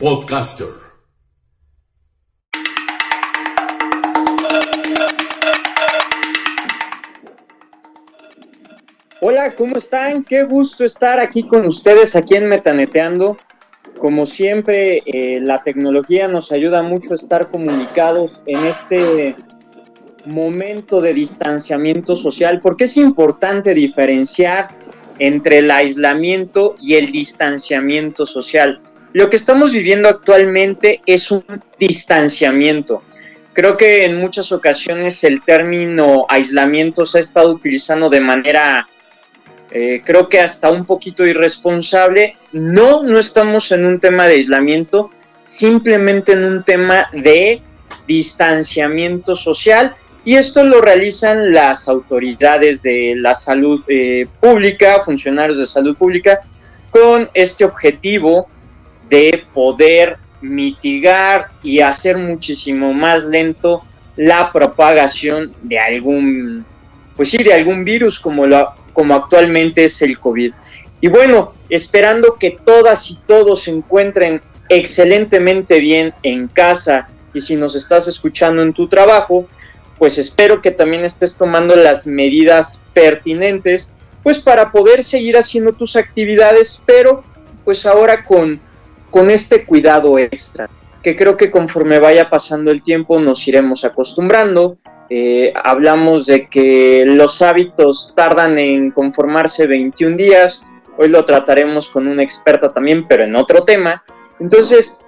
Podcaster. Hola, ¿cómo están? Qué gusto estar aquí con ustedes, aquí en Metaneteando. Como siempre, eh, la tecnología nos ayuda mucho a estar comunicados en este momento de distanciamiento social, porque es importante diferenciar entre el aislamiento y el distanciamiento social. Lo que estamos viviendo actualmente es un distanciamiento. Creo que en muchas ocasiones el término aislamiento se ha estado utilizando de manera, eh, creo que hasta un poquito irresponsable. No, no estamos en un tema de aislamiento, simplemente en un tema de distanciamiento social y esto lo realizan las autoridades de la salud eh, pública, funcionarios de salud pública, con este objetivo de poder mitigar y hacer muchísimo más lento la propagación de algún, pues sí, de algún virus como, como actualmente es el COVID. Y bueno, esperando que todas y todos se encuentren excelentemente bien en casa y si nos estás escuchando en tu trabajo, pues espero que también estés tomando las medidas pertinentes, pues para poder seguir haciendo tus actividades, pero pues ahora con, con este cuidado extra, que creo que conforme vaya pasando el tiempo nos iremos acostumbrando. Eh, hablamos de que los hábitos tardan en conformarse 21 días, hoy lo trataremos con una experta también, pero en otro tema. Entonces,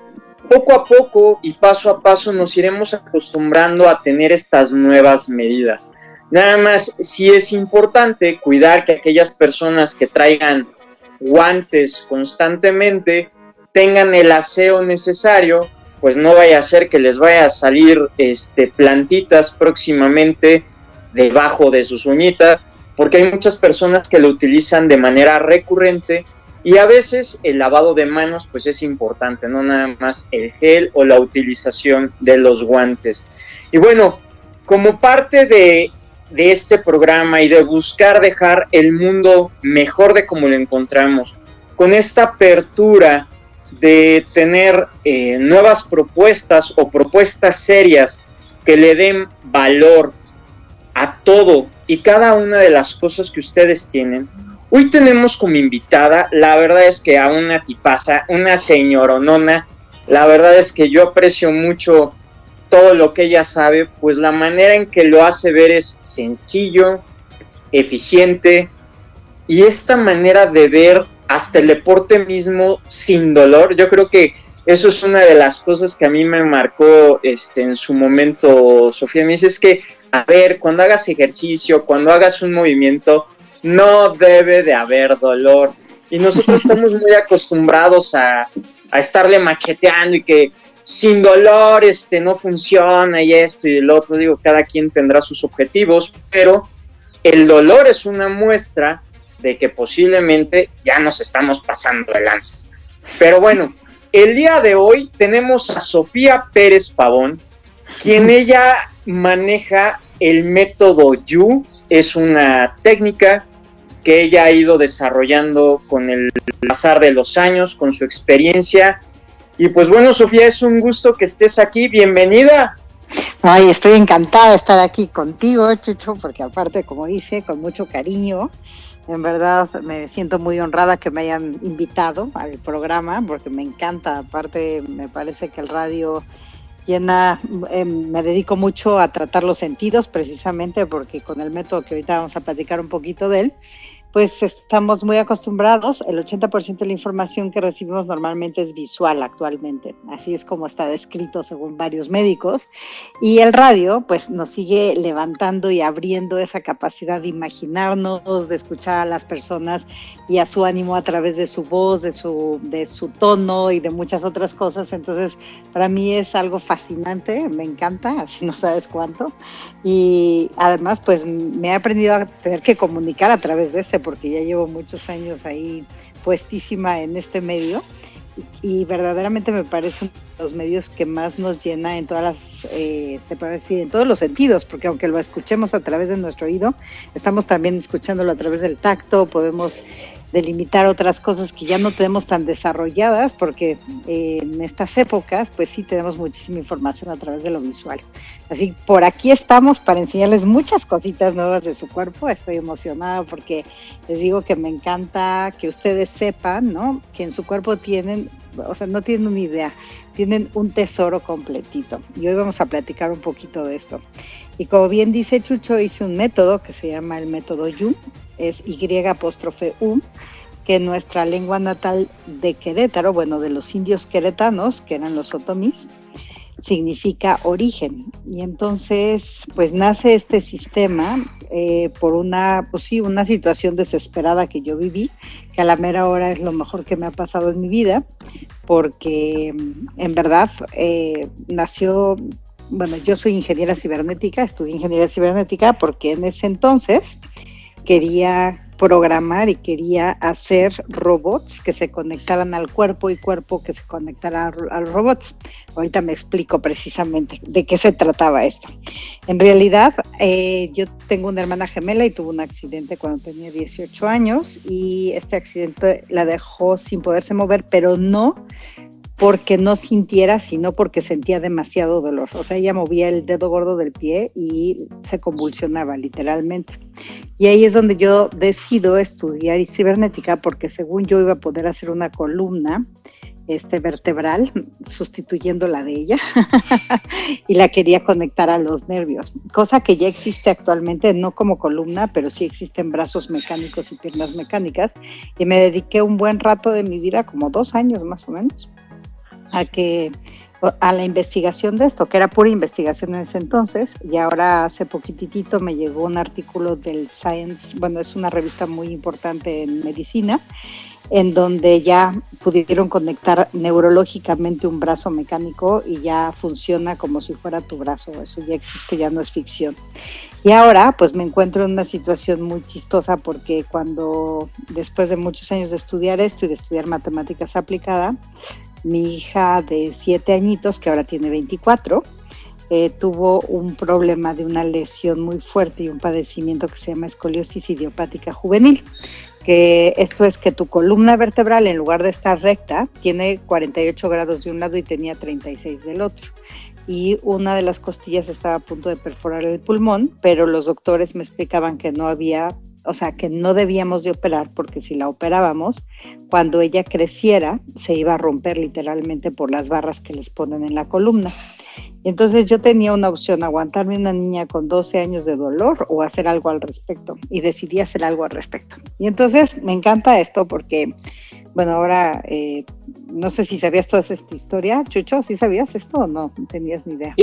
poco a poco y paso a paso nos iremos acostumbrando a tener estas nuevas medidas. Nada más, sí es importante cuidar que aquellas personas que traigan guantes constantemente tengan el aseo necesario, pues no vaya a ser que les vaya a salir este, plantitas próximamente debajo de sus uñitas, porque hay muchas personas que lo utilizan de manera recurrente y a veces el lavado de manos pues es importante, no nada más el gel o la utilización de los guantes. Y bueno, como parte de, este programa y de buscar dejar el mundo mejor de como lo encontramos, con esta apertura de tener eh, nuevas propuestas o propuestas serias que le den valor a todo y cada una de las cosas que ustedes tienen, Hoy tenemos como invitada, la verdad es que a una tipaza, una señoronona, la verdad es que yo aprecio mucho todo lo que ella sabe, pues la manera en que lo hace ver es sencillo, eficiente, y esta manera de ver hasta el deporte mismo sin dolor, yo creo que eso es una de las cosas que a mí me marcó este, en su momento, Sofía. Me dice, es que, a ver, cuando hagas ejercicio, cuando hagas un movimiento, no debe de haber dolor. Y nosotros estamos muy acostumbrados a, estarle macheteando y que sin dolor este, no funciona y esto y el otro. Digo, cada quien tendrá sus objetivos, pero el dolor es una muestra de que posiblemente ya nos estamos pasando de lanzas. Pero bueno, el día de hoy tenemos a Sofía Pérez Pavón, quien ella maneja el método YU, es una técnica que ella ha ido desarrollando con el pasar de los años, con su experiencia. Y pues bueno, Sofía, es un gusto que estés aquí. Bienvenida. Ay, estoy encantada de estar aquí contigo, Chucho, porque aparte, como dice, con mucho cariño, en verdad me siento muy honrada que me hayan invitado al programa, porque me encanta. Aparte, me parece que el radio llena, em, me dedico mucho a tratar los sentidos, precisamente porque con el método que ahorita vamos a platicar un poquito de él, pues estamos muy acostumbrados, el 80% de la información que recibimos normalmente es visual actualmente, así es como está descrito según varios médicos, y el radio pues nos sigue levantando y abriendo esa capacidad de imaginarnos, de escuchar a las personas y a su ánimo a través de su voz, de su, de su tono y de muchas otras cosas, entonces para mí es algo fascinante, me encanta, así no sabes cuánto, y además pues me he aprendido a tener que comunicar a través de este porque ya llevo muchos años ahí puestísima en este medio. Y, verdaderamente me parece uno de los medios que más nos llena en todas las, eh, se puede decir, en todos los sentidos, porque aunque lo escuchemos a través de nuestro oído, estamos también escuchándolo a través del tacto, podemos delimitar otras cosas que ya no tenemos tan desarrolladas, porque eh, en estas épocas, pues sí tenemos muchísima información a través de lo visual. Así, por aquí estamos para enseñarles muchas cositas nuevas de su cuerpo. Estoy emocionada porque les digo que me encanta que ustedes sepan, ¿no? Que en su cuerpo tienen, o sea, no tienen una idea, tienen un tesoro completito. Y hoy vamos a platicar un poquito de esto. Y como bien dice Chucho, hice un método que se llama el método YUM, es Y apóstrofe U, que en nuestra lengua natal de Querétaro, bueno, de los indios queretanos, que eran los otomís, significa origen. Y entonces, pues nace este sistema eh, por una, pues sí, una situación desesperada que yo viví, que a la mera hora es lo mejor que me ha pasado en mi vida, porque en verdad eh, nació, bueno, yo soy ingeniera cibernética, estudié ingeniería cibernética porque en ese entonces quería programar y quería hacer robots que se conectaran al cuerpo y cuerpo que se conectara a, los robots. Ahorita me explico precisamente de qué se trataba esto. En realidad, eh, yo tengo una hermana gemela y tuvo un accidente cuando tenía 18 años y este accidente la dejó sin poderse mover, pero no porque no sintiera, sino porque sentía demasiado dolor. O sea, ella movía el dedo gordo del pie y se convulsionaba literalmente. Y ahí es donde yo decido estudiar cibernética porque según yo iba a poder hacer una columna este vertebral sustituyendo la de ella y la quería conectar a los nervios, cosa que ya existe actualmente, no como columna, pero sí existen brazos mecánicos y piernas mecánicas y me dediqué un buen rato de mi vida, como dos años más o menos, a que a la investigación de esto, que era pura investigación en ese entonces, y ahora hace poquitito me llegó un artículo del Science, bueno, es una revista muy importante en medicina, en donde ya pudieron conectar neurológicamente un brazo mecánico y ya funciona como si fuera tu brazo, eso ya existe, ya no es ficción. Y ahora pues me encuentro en una situación muy chistosa porque cuando después de muchos años de estudiar esto y de estudiar matemáticas aplicadas, mi hija de siete añitos, que ahora tiene 24, eh, tuvo un problema de una lesión muy fuerte y un padecimiento que se llama escoliosis idiopática juvenil, que esto es que tu columna vertebral en lugar de estar recta tiene 48 grados de un lado y tenía 36 del otro. Y una de las costillas estaba a punto de perforar el pulmón, pero los doctores me explicaban que no había o sea, que no debíamos de operar porque si la operábamos, cuando ella creciera, se iba a romper literalmente por las barras que les ponen en la columna. Entonces yo tenía una opción, aguantarme una niña con 12 años de dolor o hacer algo al respecto. Y decidí hacer algo al respecto. Y entonces me encanta esto porque, bueno, ahora eh, no sé si sabías toda esta historia, Chucho, ¿sí sabías esto o no? No tenías ni idea.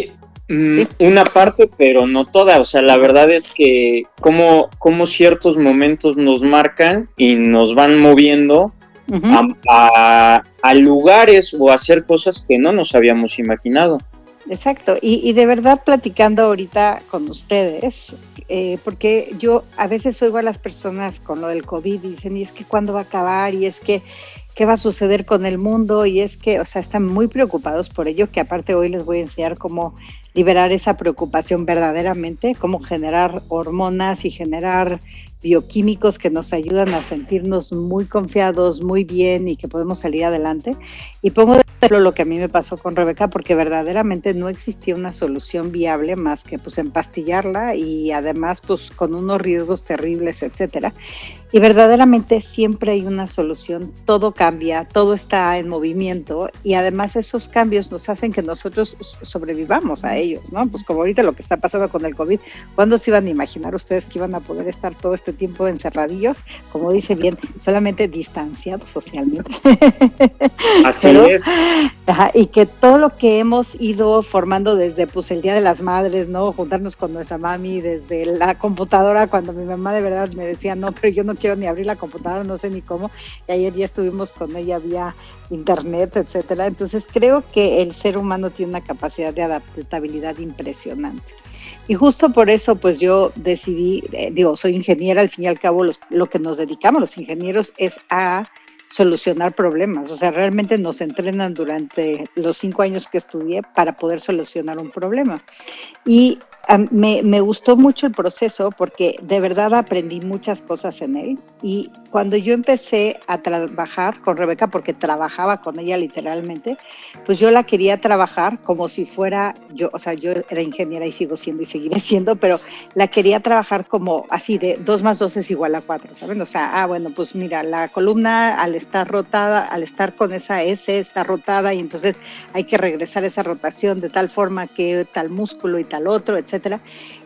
Mm, una parte, pero no toda. O sea, la verdad es que como, como ciertos momentos nos marcan y nos van moviendo a, lugares o a hacer cosas que no nos habíamos imaginado. Exacto, y, de verdad platicando ahorita con ustedes, eh, porque yo a veces oigo a las personas con lo del COVID y dicen, y es que cuándo va a acabar, y es que qué va a suceder con el mundo, y es que, o sea, están muy preocupados por ello, que aparte hoy les voy a enseñar cómo liberar esa preocupación verdaderamente, cómo generar hormonas y generar bioquímicos que nos ayudan a sentirnos muy confiados, muy bien y que podemos salir adelante. Y pongo de ejemplo lo que a mí me pasó con Rebeca, porque verdaderamente no existía una solución viable más que pues empastillarla y además pues con unos riesgos terribles, etcétera. Y verdaderamente siempre hay una solución, todo cambia, todo está en movimiento y además esos cambios nos hacen que nosotros sobrevivamos a ellos, ¿no? Pues como ahorita lo que está pasando con el COVID, ¿cuándo se iban a imaginar ustedes que iban a poder estar todo este tiempo encerradillos, como dice bien, solamente distanciados socialmente. Así es. y que todo lo que hemos ido formando desde pues el Día de las Madres, ¿no? Juntarnos con nuestra mami desde la computadora, cuando mi mamá de verdad me decía, no, pero yo no quiero ni abrir la computadora, no sé ni cómo, y ayer ya estuvimos con ella vía internet, etcétera. Entonces creo que el ser humano tiene una capacidad de adaptabilidad impresionante. Y justo por eso, pues yo decidí, eh, digo, soy ingeniera, al fin y al cabo lo que nos dedicamos los ingenieros es a solucionar problemas. O sea, realmente nos entrenan durante los cinco años que estudié para poder solucionar un problema. Y me, gustó mucho el proceso porque de verdad aprendí muchas cosas en él. Y cuando yo empecé a trabajar con Rebeca, porque trabajaba con ella literalmente, pues yo la quería trabajar como si fuera yo, o sea, yo era ingeniera y sigo siendo y seguiré siendo, pero la quería trabajar como así de dos más dos es igual a cuatro, ¿saben? O sea, ah, bueno, pues mira, la columna al estar rotada, al estar con esa S está rotada y entonces hay que regresar esa rotación de tal forma que tal músculo y tal otro, etc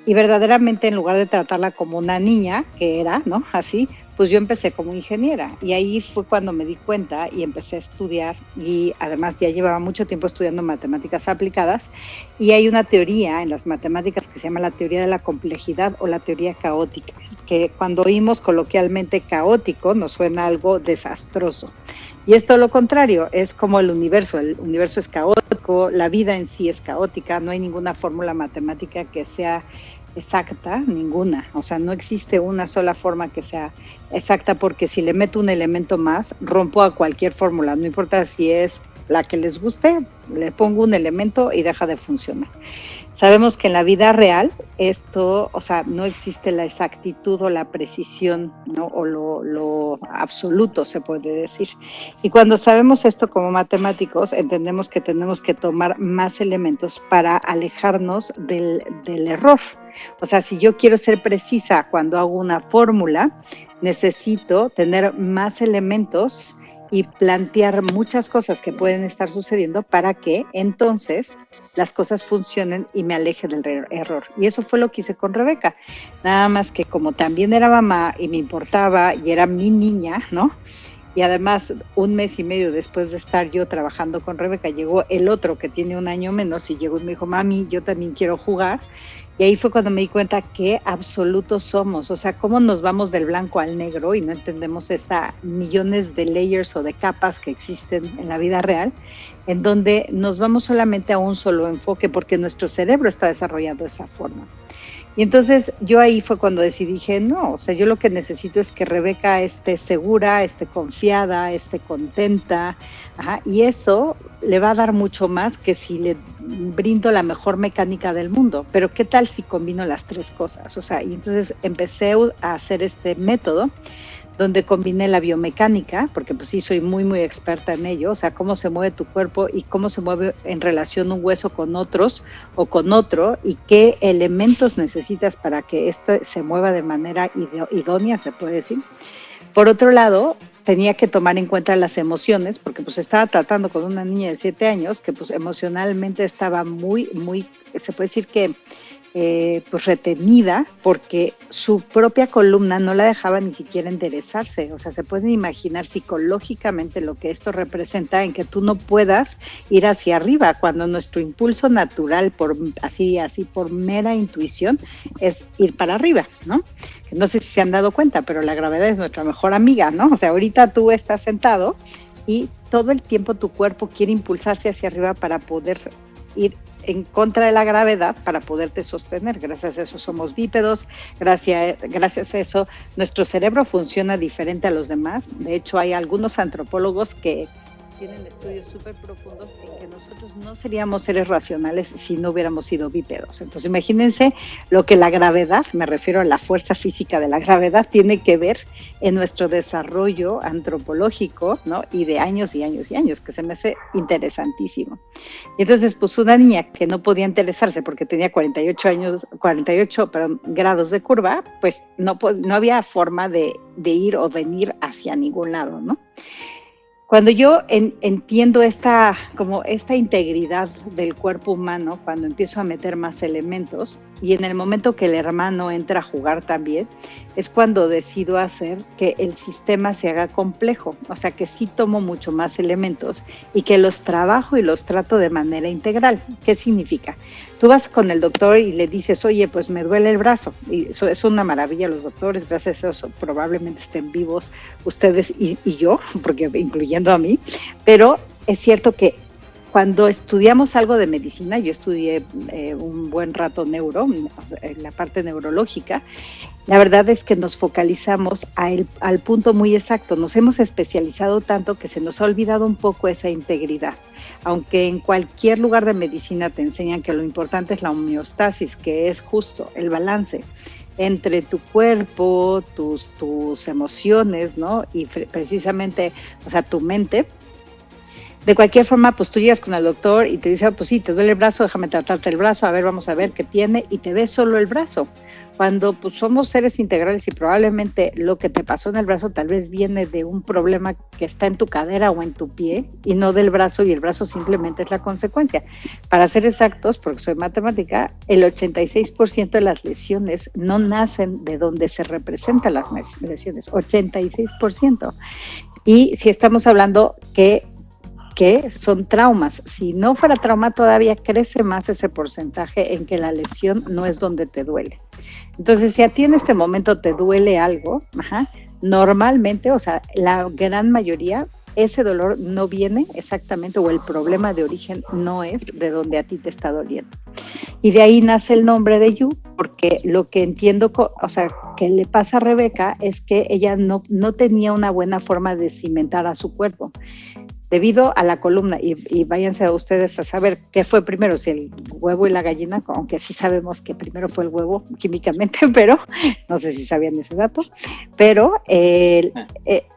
y verdaderamente en lugar de tratarla como una niña, que era, ¿no? Así, pues yo empecé como ingeniera y ahí fue cuando me di cuenta y empecé a estudiar y además ya llevaba mucho tiempo estudiando matemáticas aplicadas y hay una teoría en las matemáticas que se llama la teoría de la complejidad o la teoría caótica, que cuando oímos coloquialmente caótico nos suena algo desastroso. Y es todo lo contrario, es como el universo, el universo es caótico, la vida en sí es caótica, no hay ninguna fórmula matemática que sea exacta, ninguna, o sea, no existe una sola forma que sea exacta porque si le meto un elemento más, rompo a cualquier fórmula, no importa si es la que les guste, le pongo un elemento y deja de funcionar. Sabemos que en la vida real esto, o sea, no existe la exactitud o la precisión, ¿no? O lo, absoluto, se puede decir. Y cuando sabemos esto como matemáticos, entendemos que tenemos que tomar más elementos para alejarnos del, del error. O sea, si yo quiero ser precisa cuando hago una fórmula, necesito tener más elementos y plantear muchas cosas que pueden estar sucediendo para que entonces las cosas funcionen y me aleje del error. Y eso fue lo que hice con Rebeca. Nada más que como también era mamá y me importaba y era mi niña, ¿no? Y además, un mes y medio después de estar yo trabajando con Rebeca, llegó el otro que tiene un año menos y llegó y me dijo, mami, yo también quiero jugar. Y ahí fue cuando me di cuenta qué absolutos somos, o sea, cómo nos vamos del blanco al negro y no entendemos esas millones de layers o de capas que existen en la vida real, en donde nos vamos solamente a un solo enfoque porque nuestro cerebro está desarrollado de esa forma. Y entonces yo ahí fue cuando decidí, dije, no, o sea, yo lo que necesito es que Rebeca esté segura, esté confiada, esté contenta, y eso le va a dar mucho más que si le brindo la mejor mecánica del mundo. Pero ¿qué tal si combino las tres cosas? O sea, y entonces empecé a hacer este método donde combiné la biomecánica, porque pues sí soy muy muy experta en ello, o sea, cómo se mueve tu cuerpo y cómo se mueve en relación un hueso con otros o con otro y qué elementos necesitas para que esto se mueva de manera idónea, se puede decir. Por otro lado, tenía que tomar en cuenta las emociones, porque pues estaba tratando con una niña de siete años que pues emocionalmente estaba muy, muy, se puede decir que eh, pues retenida porque su propia columna no la dejaba ni siquiera enderezarse. O sea, se pueden imaginar psicológicamente lo que esto representa en que tú no puedas ir hacia arriba cuando nuestro impulso natural, por así, así por mera intuición, es ir para arriba, ¿no? No sé si se han dado cuenta, pero la gravedad es nuestra mejor amiga, ¿no? O sea, ahorita tú estás sentado y todo el tiempo tu cuerpo quiere impulsarse hacia arriba para poder ir en contra de la gravedad para poderte sostener. Gracias a eso somos bípedos, gracias, gracias a eso nuestro cerebro funciona diferente a los demás. De hecho, hay algunos antropólogos que tienen estudios súper profundos en que nosotros no seríamos seres racionales si no hubiéramos sido bípedos. Entonces imagínense lo que la gravedad, me refiero a la fuerza física de la gravedad, tiene que ver en nuestro desarrollo antropológico, ¿no? Y de años y años y años, que se me hace interesantísimo. Y entonces, pues una niña que no podía interesarse porque tenía 48 años, 48 grados de curva, pues no, no había forma de, de ir o venir hacia ningún lado, ¿no? Cuando yo entiendo esta, como esta integridad del cuerpo humano, cuando empiezo a meter más elementos, y en el momento que el hermano entra a jugar también, es cuando decido hacer que el sistema se haga complejo, o sea que sí tomo mucho más elementos y que los trabajo y los trato de manera integral. ¿Qué significa? Tú vas con el doctor y le dices, oye, pues me duele el brazo. Y eso es una maravilla los doctores, gracias a eso probablemente estén vivos ustedes y, y yo, porque incluyendo a mí, pero es cierto que cuando estudiamos algo de medicina, yo estudié eh, un buen rato neuro, la parte neurológica, la verdad es que nos focalizamos al punto muy exacto, nos hemos especializado tanto que se nos ha olvidado un poco esa integridad. Aunque en cualquier lugar de medicina te enseñan que lo importante es la homeostasis, que es justo el balance entre tu cuerpo, tus, tus emociones, ¿no? Y precisamente, o sea, tu mente, de cualquier forma, pues tú llegas con el doctor y te dice, ah, pues sí, te duele el brazo, déjame tratarte el brazo, a ver, vamos a ver qué tiene, y te ves solo el brazo. Cuando pues somos seres integrales y probablemente lo que te pasó en el brazo tal vez viene de un problema que está en tu cadera o en tu pie y no del brazo y el brazo simplemente es la consecuencia. Para ser exactos, porque soy matemática, el 86% de las lesiones no nacen de donde se representan las lesiones, 86%. Y si estamos hablando que que son traumas. Si no fuera trauma, todavía crece más ese porcentaje en que la lesión no es donde te duele. Entonces, si a ti en este momento te duele algo, normalmente, o sea, la gran mayoría, ese dolor no viene exactamente, o el problema de origen no es de donde a ti te está doliendo. Y de ahí nace el nombre de Yu, porque lo que entiendo, o sea, que le pasa a Rebeca es que ella no, no tenía una buena forma de cimentar a su cuerpo debido a la columna, y, váyanse a ustedes a saber qué fue primero, si el huevo y la gallina, aunque sí sabemos que primero fue el huevo químicamente, pero no sé si sabían ese dato, pero eh,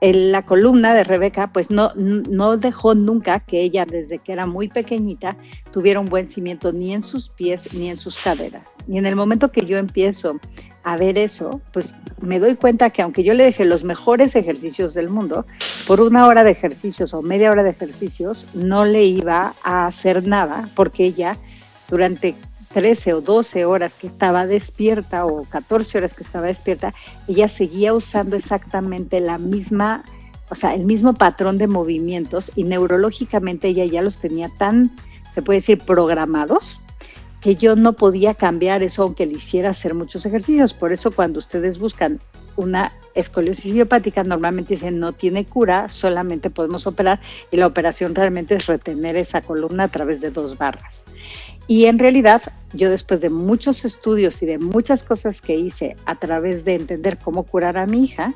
la columna de Rebeca pues no, no dejó nunca que ella desde que era muy pequeñita tuviera un buen cimiento ni en sus pies ni en sus caderas. Y en el momento que yo empiezo a ver eso, pues me doy cuenta que aunque yo le dejé los mejores ejercicios del mundo, por una hora de ejercicios o media hora de ejercicios, no le iba a hacer nada porque ella durante 13 o 12 horas que estaba despierta o 14 horas que estaba despierta, ella seguía usando exactamente la misma, o sea, el mismo patrón de movimientos y neurológicamente ella ya los tenía tan, se puede decir, programados que yo no podía cambiar eso aunque le hiciera hacer muchos ejercicios. Por eso cuando ustedes buscan una escoliosis idiopática, normalmente dicen no tiene cura, solamente podemos operar y la operación realmente es retener esa columna a través de dos barras. Y en realidad, yo después de muchos estudios y de muchas cosas que hice a través de entender cómo curar a mi hija,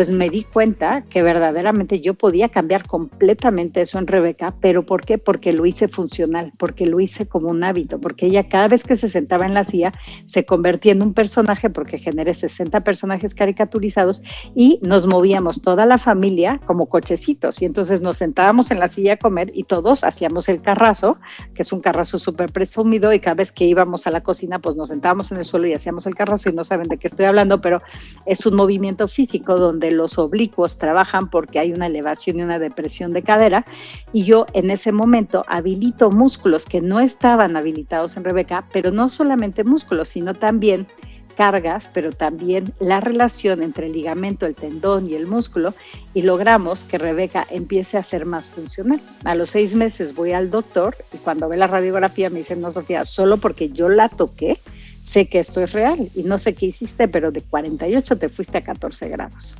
pues me di cuenta que verdaderamente yo podía cambiar completamente eso en Rebeca, pero ¿por qué? Porque lo hice funcional, porque lo hice como un hábito, porque ella cada vez que se sentaba en la silla se convertía en un personaje, porque generé 60 personajes caricaturizados y nos movíamos toda la familia como cochecitos y entonces nos sentábamos en la silla a comer y todos hacíamos el carrazo, que es un carrazo súper presumido y cada vez que íbamos a la cocina pues nos sentábamos en el suelo y hacíamos el carrazo y no saben de qué estoy hablando, pero es un movimiento físico donde los oblicuos trabajan porque hay una elevación y una depresión de cadera y yo en ese momento habilito músculos que no estaban habilitados en Rebeca, pero no solamente músculos, sino también cargas, pero también la relación entre el ligamento, el tendón y el músculo, y logramos que Rebeca empiece a ser más funcional. A los seis meses voy al doctor y cuando ve la radiografía me dice, no, Sofía, solo porque yo la toqué, sé que esto es real y no sé qué hiciste, pero de 48 te fuiste a 14 grados.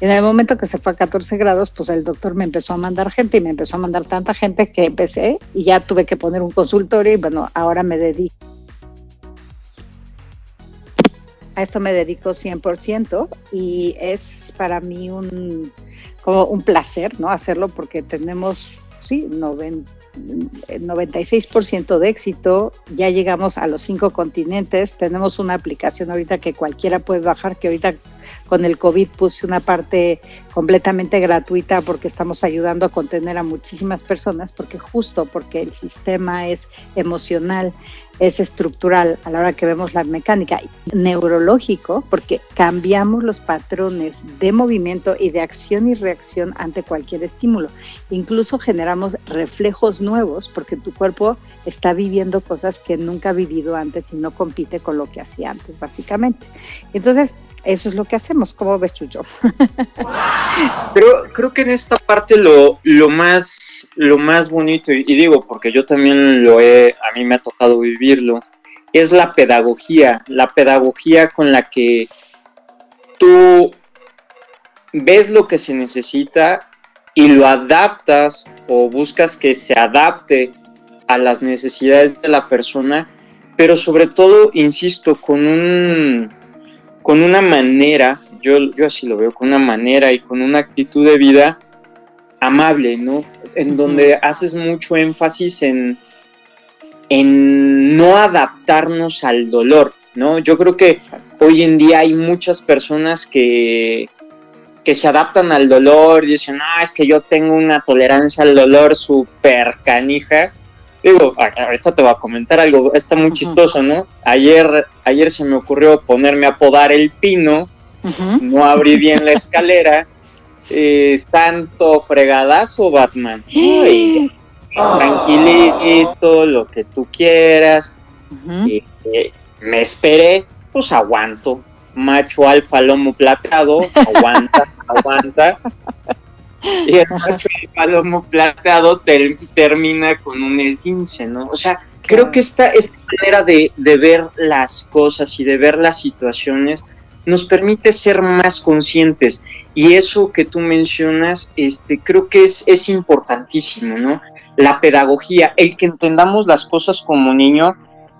en el momento que se fue a 14 grados, pues el doctor me empezó a mandar gente y me empezó a mandar tanta gente que empecé y ya tuve que poner un consultorio y bueno, ahora me dedico. A esto me dedico 100% y es para mí un, como un placer, ¿no? Hacerlo porque tenemos, sí, 90 96% de éxito, ya llegamos a los cinco continentes, tenemos una aplicación ahorita que cualquiera puede bajar, que ahorita con el COVID puse una parte completamente gratuita porque estamos ayudando a contener a muchísimas personas, porque justo porque el sistema es emocional, es estructural a la hora que vemos la mecánica, neurológico, porque cambiamos los patrones de movimiento y de acción y reacción ante cualquier estímulo. Incluso generamos reflejos nuevos porque tu cuerpo está viviendo cosas que nunca ha vivido antes y no compite con lo que hacía antes, básicamente. Entonces, eso es lo que hacemos. ¿Cómo ves, Chucho? Pero creo que en esta parte lo, lo, más, lo más bonito, y, digo, porque yo también lo he, a mí me ha tocado vivirlo, es la pedagogía, la pedagogía con la que tú ves lo que se necesita y lo adaptas o buscas que se adapte a las necesidades de la persona, pero sobre todo, insisto, con un con una manera, yo, yo así lo veo, con una manera y con una actitud de vida amable, ¿no? En donde haces mucho énfasis en, en no adaptarnos al dolor, ¿no? Yo creo que hoy en día hay muchas personas que, que se adaptan al dolor y dicen, ah, es que yo tengo una tolerancia al dolor súper canija Digo, ahorita te voy a comentar algo, está muy chistoso, ¿no? Ayer, ayer se me ocurrió ponerme a podar el pino, no abrí bien la escalera, eh, tanto fregadazo, Batman. Tranquilito, lo que tú quieras. Eh, me esperé, pues aguanto. Macho alfa lomo plateado, aguanta, aguanta. y el macho de palomo plateado termina con un esguince, ¿no? O sea, creo que esta, esta manera de, ver las cosas y de ver las situaciones nos permite ser más conscientes. Y eso que tú mencionas, este, creo que es, es importantísimo, ¿no? La pedagogía, el que entendamos las cosas como niño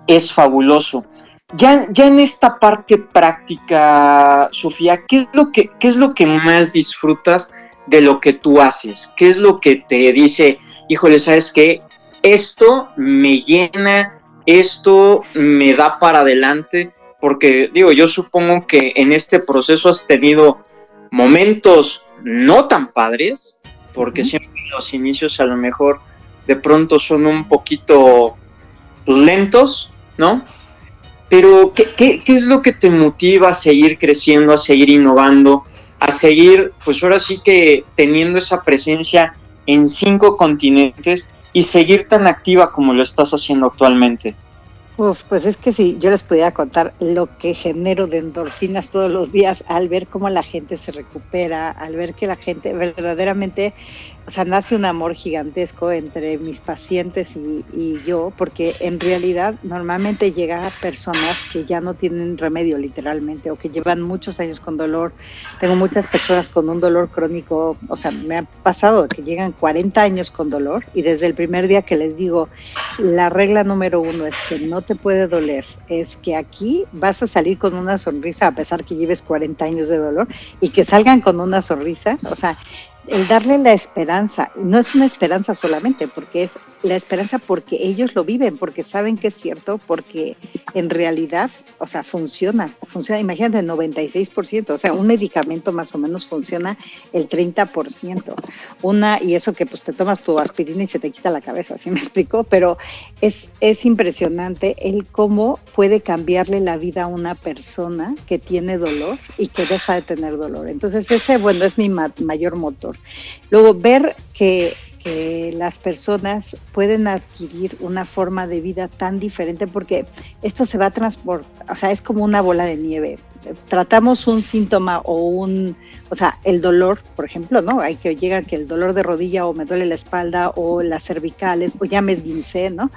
es fabuloso. Ya, ya en esta parte práctica, Sofía, ¿qué es lo que, qué es lo que más disfrutas de lo que tú haces? ¿Qué es lo que te dice, híjole, sabes qué? Esto me llena, esto me da para adelante, porque digo, yo supongo que en este proceso has tenido momentos no tan padres, porque siempre los inicios a lo mejor de pronto son un poquito pues, lentos, ¿no? Pero ¿qué, ¿qué, qué, es lo que te motiva a seguir creciendo, a seguir innovando? A seguir, pues ahora sí que teniendo esa presencia en cinco continentes y seguir tan activa como lo estás haciendo actualmente. Uf, pues es que si yo les pudiera contar lo que genero de endorfinas todos los días al ver cómo la gente se recupera, al ver que la gente verdaderamente o sea, nace un amor gigantesco entre mis pacientes y, yo, porque en realidad normalmente llega a personas que ya no tienen remedio literalmente o que llevan muchos años con dolor. Tengo muchas personas con un dolor crónico, o sea, me ha pasado que llegan 40 años con dolor y desde el primer día que les digo, la regla número uno es que no te puede doler, es que aquí vas a salir con una sonrisa a pesar que lleves 40 años de dolor y que salgan con una sonrisa, o sea, el darle la esperanza, no es una esperanza solamente, porque es la esperanza porque ellos lo viven, porque saben que es cierto, porque en realidad, o sea, funciona, funciona, imagínate, el 96%, o sea, un medicamento más o menos funciona el 30%. Una, y eso que pues te tomas tu aspirina y se te quita la cabeza, ¿sí me explico? Pero es, es impresionante el cómo puede cambiarle la vida a una persona que tiene dolor y que deja de tener dolor. Entonces, ese, bueno, es mi mayor motor. Luego, ver que, las personas pueden adquirir una forma de vida tan diferente porque esto se va a transportar, o sea, es como una bola de nieve. Tratamos un síntoma o un, o sea, el dolor, por ejemplo, ¿no? Hay que llegar que el dolor de rodilla o me duele la espalda o las cervicales o ya me esguincé, ¿no?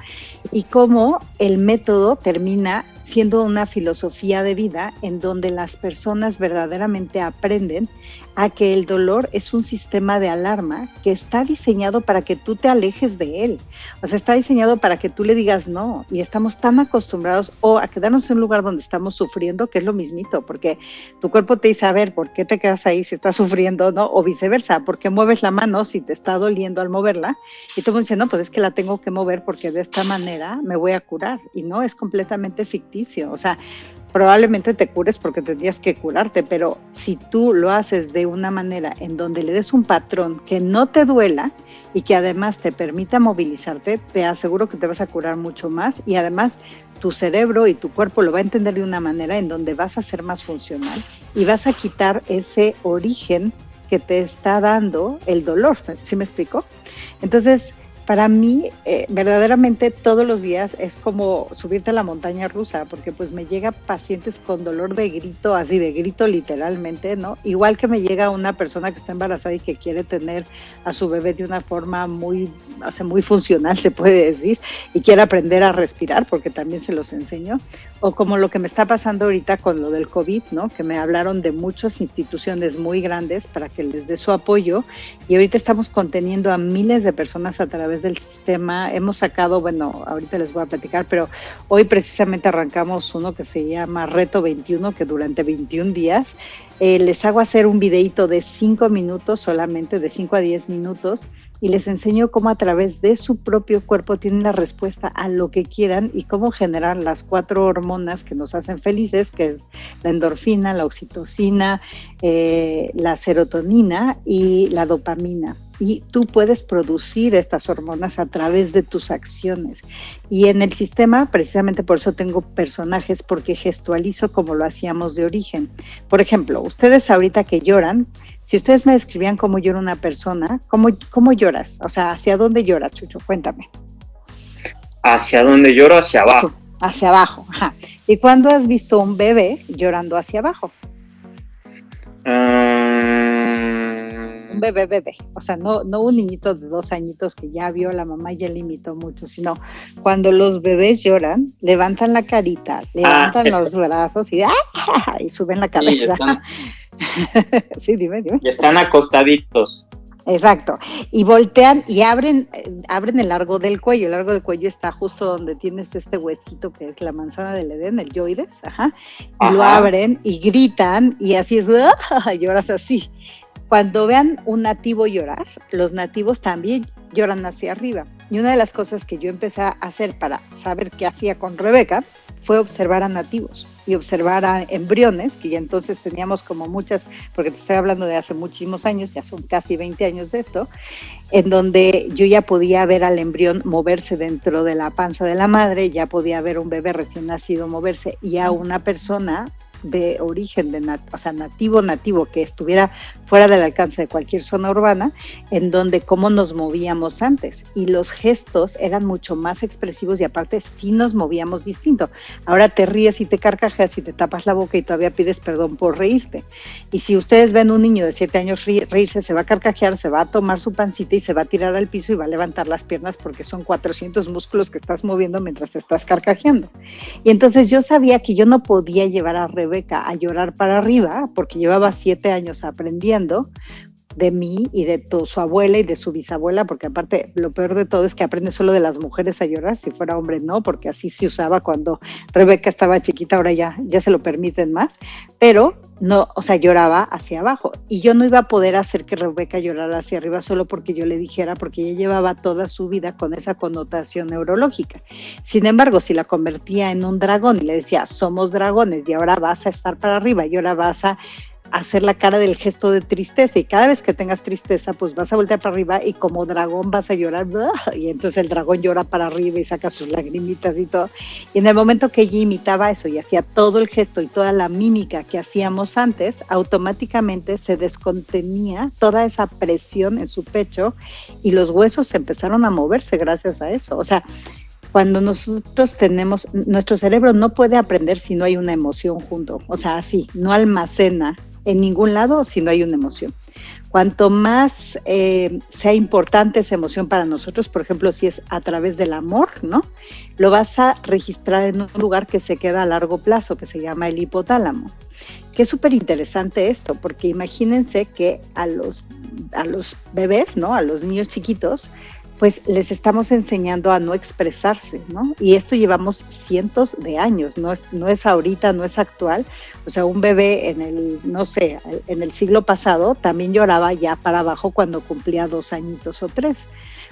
Y cómo el método termina siendo una filosofía de vida en donde las personas verdaderamente aprenden a que el dolor es un sistema de alarma que está diseñado para que tú te alejes de él. O sea, está diseñado para que tú le digas no. Y estamos tan acostumbrados o a quedarnos en un lugar donde estamos sufriendo, que es lo mismito, porque tu cuerpo te dice, a ver, ¿por qué te quedas ahí si estás sufriendo? ¿no? O viceversa, ¿por qué mueves la mano si te está doliendo al moverla? Y tú dices, no, pues es que la tengo que mover porque de esta manera me voy a curar. Y no, es completamente ficticio. O sea, probablemente te cures porque tendrías que curarte, pero si tú lo haces de una manera en donde le des un patrón que no te duela y que además te permita movilizarte, te aseguro que te vas a curar mucho más y además tu cerebro y tu cuerpo lo va a entender de una manera en donde vas a ser más funcional y vas a quitar ese origen que te está dando el dolor, ¿sí me explico? Entonces, para mí, eh, verdaderamente todos los días es como subirte a la montaña rusa, porque pues me llega pacientes con dolor de grito, así de grito literalmente, ¿no? Igual que me llega una persona que está embarazada y que quiere tener a su bebé de una forma muy, o sea, muy funcional, se puede decir, y quiere aprender a respirar, porque también se los enseño, o como lo que me está pasando ahorita con lo del COVID, ¿no? Que me hablaron de muchas instituciones muy grandes para que les dé su apoyo, y ahorita estamos conteniendo a miles de personas a través del sistema. Hemos sacado, bueno, ahorita les voy a platicar, pero hoy precisamente arrancamos uno que se llama Reto 21, que durante 21 días eh, les hago hacer un videito de 5 minutos solamente, de 5 a 10 minutos, y les enseño cómo a través de su propio cuerpo tienen la respuesta a lo que quieran y cómo generar las cuatro hormonas que nos hacen felices, que es la endorfina, la oxitocina, eh, la serotonina y la dopamina y tú puedes producir estas hormonas a través de tus acciones. Y en el sistema, precisamente por eso tengo personajes, porque gestualizo como lo hacíamos de origen. Por ejemplo, ustedes ahorita que lloran, si ustedes me describían cómo llora una persona, ¿cómo, cómo lloras? O sea, ¿hacia dónde lloras, Chucho? Cuéntame. Hacia dónde lloro, hacia abajo. Hacia abajo, ajá. ¿Y cuándo has visto un bebé llorando hacia abajo? un bebé bebé, o sea, no, no un niñito de dos añitos que ya vio a la mamá y ya le imitó mucho, sino cuando los bebés lloran, levantan la carita, ah, levantan los brazos y, ¡ah! y suben la cabeza. Sí, dime, dime. Y están acostaditos. Exacto. Y voltean y abren, abren el largo del cuello. El largo del cuello está justo donde tienes este huesito que es la manzana del Edén, el yoides, ajá. Y lo abren y gritan y así es, ¡ah! lloras así. Cuando vean un nativo llorar, los nativos también lloran hacia arriba. Y una de las cosas que yo empecé a hacer para saber qué hacía con Rebeca fue observar a nativos y observar a embriones, que ya entonces teníamos como muchas, porque te estoy hablando de hace muchísimos años, ya son casi 20 años de esto, en donde yo ya podía ver al embrión moverse dentro de la panza de la madre, ya podía ver un bebé recién nacido moverse y a una persona de origen, de o sea, nativo, nativo, que estuviera fuera del alcance de cualquier zona urbana, en donde cómo nos movíamos antes. Y los gestos eran mucho más expresivos y aparte sí nos movíamos distinto. Ahora te ríes y te carcajeas y te tapas la boca y todavía pides perdón por reírte. Y si ustedes ven un niño de siete años reírse, se va a carcajear, se va a tomar su pancita y se va a tirar al piso y va a levantar las piernas porque son 400 músculos que estás moviendo mientras te estás carcajeando. Y entonces yo sabía que yo no podía llevar a Rebeca a llorar para arriba porque llevaba siete años aprendiendo, de mí y de su abuela y de su bisabuela, porque aparte lo peor de todo es que aprende solo de las mujeres a llorar, si fuera hombre no, porque así se usaba cuando Rebeca estaba chiquita, ahora ya, ya se lo permiten más, pero no, o sea, lloraba hacia abajo y yo no iba a poder hacer que Rebeca llorara hacia arriba solo porque yo le dijera, porque ella llevaba toda su vida con esa connotación neurológica. Sin embargo, si la convertía en un dragón y le decía, somos dragones y ahora vas a estar para arriba y ahora vas a hacer la cara del gesto de tristeza y cada vez que tengas tristeza pues vas a voltear para arriba y como dragón vas a llorar y entonces el dragón llora para arriba y saca sus lagrimitas y todo. Y en el momento que ella imitaba eso y hacía todo el gesto y toda la mímica que hacíamos antes automáticamente se descontenía toda esa presión en su pecho y los huesos empezaron a moverse gracias a eso. O sea cuando nosotros tenemos, nuestro cerebro no puede aprender si no hay una emoción junto, o sea, así, no almacena en ningún lado si no hay una emoción. Cuanto más eh, sea importante esa emoción para nosotros, por ejemplo, si es a través del amor, ¿no? Lo vas a registrar en un lugar que se queda a largo plazo, que se llama el hipotálamo. Que es súper interesante esto, porque imagínense que a los, a los bebés, ¿no? A los niños chiquitos, pues les estamos enseñando a no expresarse, ¿no? Y esto llevamos cientos de años, no es, no es ahorita, no es actual. O sea, un bebé en el, no sé, en el siglo pasado también lloraba ya para abajo cuando cumplía dos añitos o tres,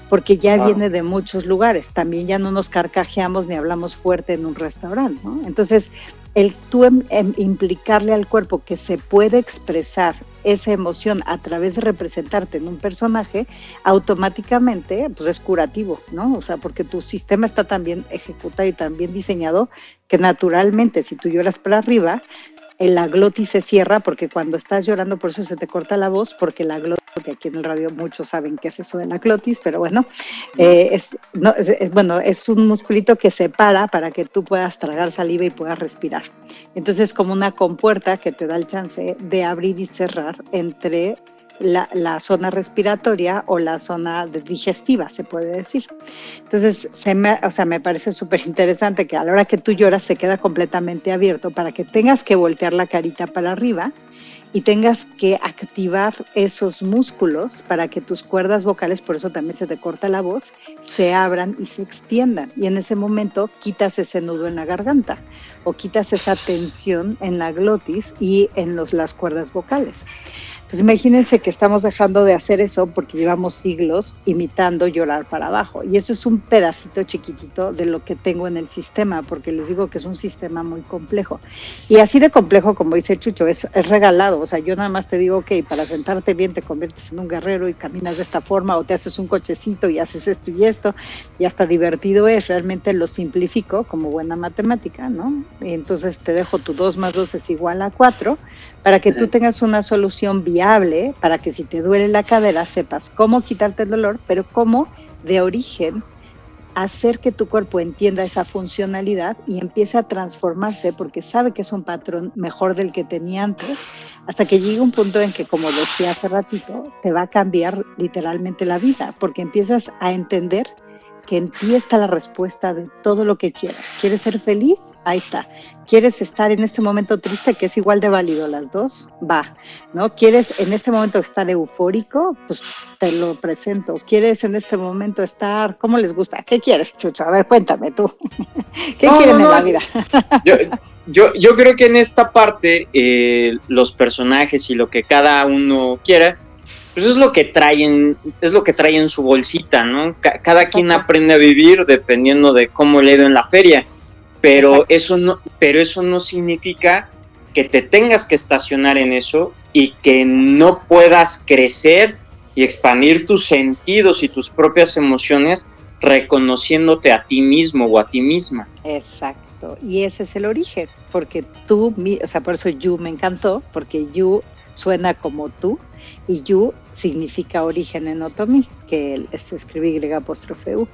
porque ya viene de muchos lugares. También ya no nos carcajeamos ni hablamos fuerte en un restaurante, ¿no? Entonces, el tú em, em, implicarle al cuerpo que se puede expresar esa emoción a través de representarte en un personaje, automáticamente pues es curativo, ¿no? O sea, porque tu sistema está tan bien ejecutado y tan bien diseñado que naturalmente si tú lloras para arriba, la glotis se cierra porque cuando estás llorando por eso se te corta la voz porque la glotis que aquí en el radio muchos saben qué es eso de la glotis pero bueno eh, es, bueno es un musculito que se para para que tú puedas tragar saliva y puedas respirar. Entonces como una compuerta que te da el chance de abrir y cerrar entre la, zona respiratoria o la zona digestiva, se puede decir. Entonces, se me, o sea, me parece súper interesante que a la hora que tú lloras se queda completamente abierto para que tengas que voltear la carita para arriba y tengas que activar esos músculos para que tus cuerdas vocales, por eso también se te corta la voz, se abran y se extiendan. Y en ese momento quitas ese nudo en la garganta o quitas esa tensión en la glotis y en los, las cuerdas vocales. Pues imagínense que estamos dejando de hacer eso porque llevamos siglos imitando llorar para abajo. Y eso es un pedacito chiquitito de lo que tengo en el sistema, porque les digo que es un sistema muy complejo. Y así de complejo, como dice Chucho, es, regalado. O sea, yo nada más te digo, ok, para sentarte bien te conviertes en un guerrero y caminas de esta forma, o te haces un cochecito y haces esto y esto, y hasta divertido es. Realmente lo simplifico como buena matemática, ¿no? Y entonces te dejo tu 2 más 2 es igual a 4 para que tú tengas una solución viable, para que si te duele la cadera sepas cómo quitarte el dolor, pero cómo de origen hacer que tu cuerpo entienda esa funcionalidad y empiece a transformarse porque sabe que es un patrón mejor del que tenía antes, hasta que llegue un punto en que, como decía hace ratito, te va a cambiar literalmente la vida, porque empiezas a entender que en ti está la respuesta de todo lo que quieras. ¿Quieres ser feliz? Ahí está. ¿Quieres estar en este momento triste, que es igual de válido las dos? Va. ¿No? ¿Quieres en este momento estar eufórico? Pues te lo presento. ¿Quieres en este momento estar, cómo les gusta? ¿Qué quieres, Chucho? A ver, cuéntame tú. ¿Qué quieren en la vida? yo, yo, creo que en esta parte eh, los personajes y lo que cada uno quiera, pues es lo que traen, es lo que traen en su bolsita, ¿no? cada quien aprende a vivir dependiendo de cómo le ha ido en la feria, pero eso no, pero eso no significa que te tengas que estacionar en eso y que no puedas crecer y expandir tus sentidos y tus propias emociones reconociéndote a ti mismo o a ti misma. Exacto, y ese es el origen, porque tú, o sea, por eso You me encantó, porque You suena como tú, y yu significa origen en otomí, que se escribe Y apóstrofe U.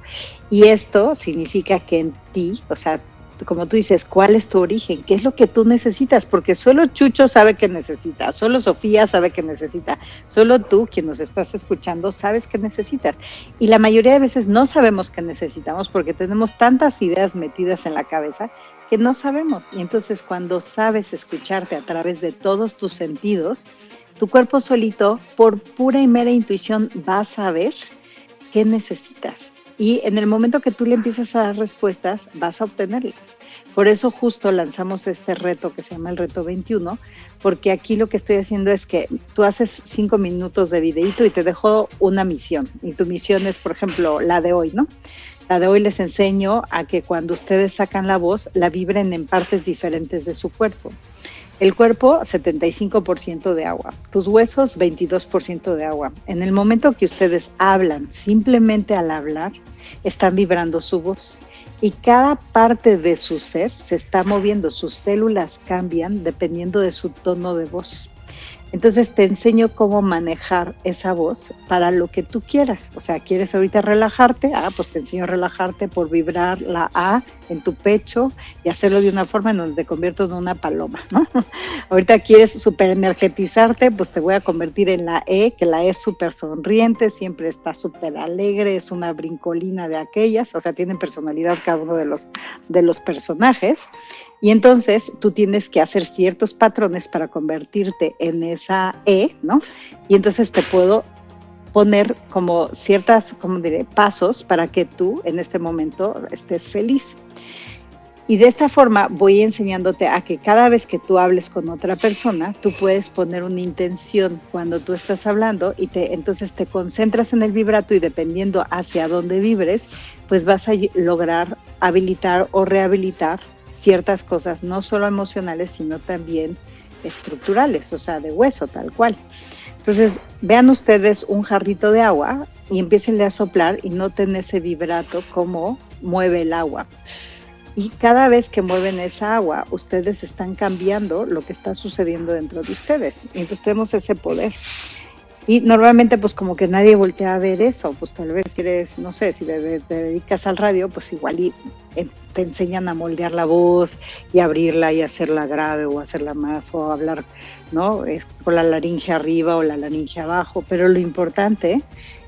Y esto significa que en ti, o sea, como tú dices, ¿cuál es tu origen? ¿Qué es lo que tú necesitas? Porque solo Chucho sabe que necesita, solo Sofía sabe que necesita, solo tú, quien nos estás escuchando, sabes que necesitas. Y la mayoría de veces no sabemos qué necesitamos porque tenemos tantas ideas metidas en la cabeza que no sabemos. Y entonces cuando sabes escucharte a través de todos tus sentidos, tu cuerpo solito, por pura y mera intuición, va a saber qué necesitas. Y en el momento que tú le empiezas a dar respuestas, vas a obtenerlas. Por eso justo lanzamos este reto que se llama el reto 21, porque aquí lo que estoy haciendo es que tú haces cinco minutos de videito y te dejo una misión. Y tu misión es, por ejemplo, la de hoy, ¿no? La de hoy les enseño a que cuando ustedes sacan la voz, la vibren en partes diferentes de su cuerpo. El cuerpo, 75% de agua. Tus huesos, 22% de agua. En el momento que ustedes hablan, simplemente al hablar, están vibrando su voz. Y cada parte de su ser se está moviendo, sus células cambian dependiendo de su tono de voz. Entonces te enseño cómo manejar esa voz para lo que tú quieras. O sea, ¿quieres ahorita relajarte? Ah, pues te enseño a relajarte por vibrar la A en tu pecho y hacerlo de una forma en donde te convierto en una paloma, ¿no? ahorita quieres super energetizarte, pues te voy a convertir en la E, que la E es súper sonriente, siempre está súper alegre, es una brincolina de aquellas, o sea, tienen personalidad cada uno de los, de los personajes. Y entonces tú tienes que hacer ciertos patrones para convertirte en esa E, ¿no? Y entonces te puedo poner como ciertas, como diré, pasos para que tú en este momento estés feliz. Y de esta forma voy enseñándote a que cada vez que tú hables con otra persona, tú puedes poner una intención cuando tú estás hablando y te, entonces te concentras en el vibrato y dependiendo hacia dónde vibres, pues vas a lograr habilitar o rehabilitar ciertas cosas, no solo emocionales, sino también estructurales, o sea, de hueso, tal cual. Entonces, vean ustedes un jarrito de agua y empiecenle a soplar y noten ese vibrato como mueve el agua. Y cada vez que mueven esa agua, ustedes están cambiando lo que está sucediendo dentro de ustedes. Y entonces tenemos ese poder. Y normalmente pues como que nadie voltea a ver eso, pues tal vez quieres, no sé, si te, dedicas al radio, pues igual y, te enseñan a moldear la voz y abrirla y hacerla grave o hacerla más o hablar, ¿no? Es con la laringe arriba o la laringe abajo, pero lo importante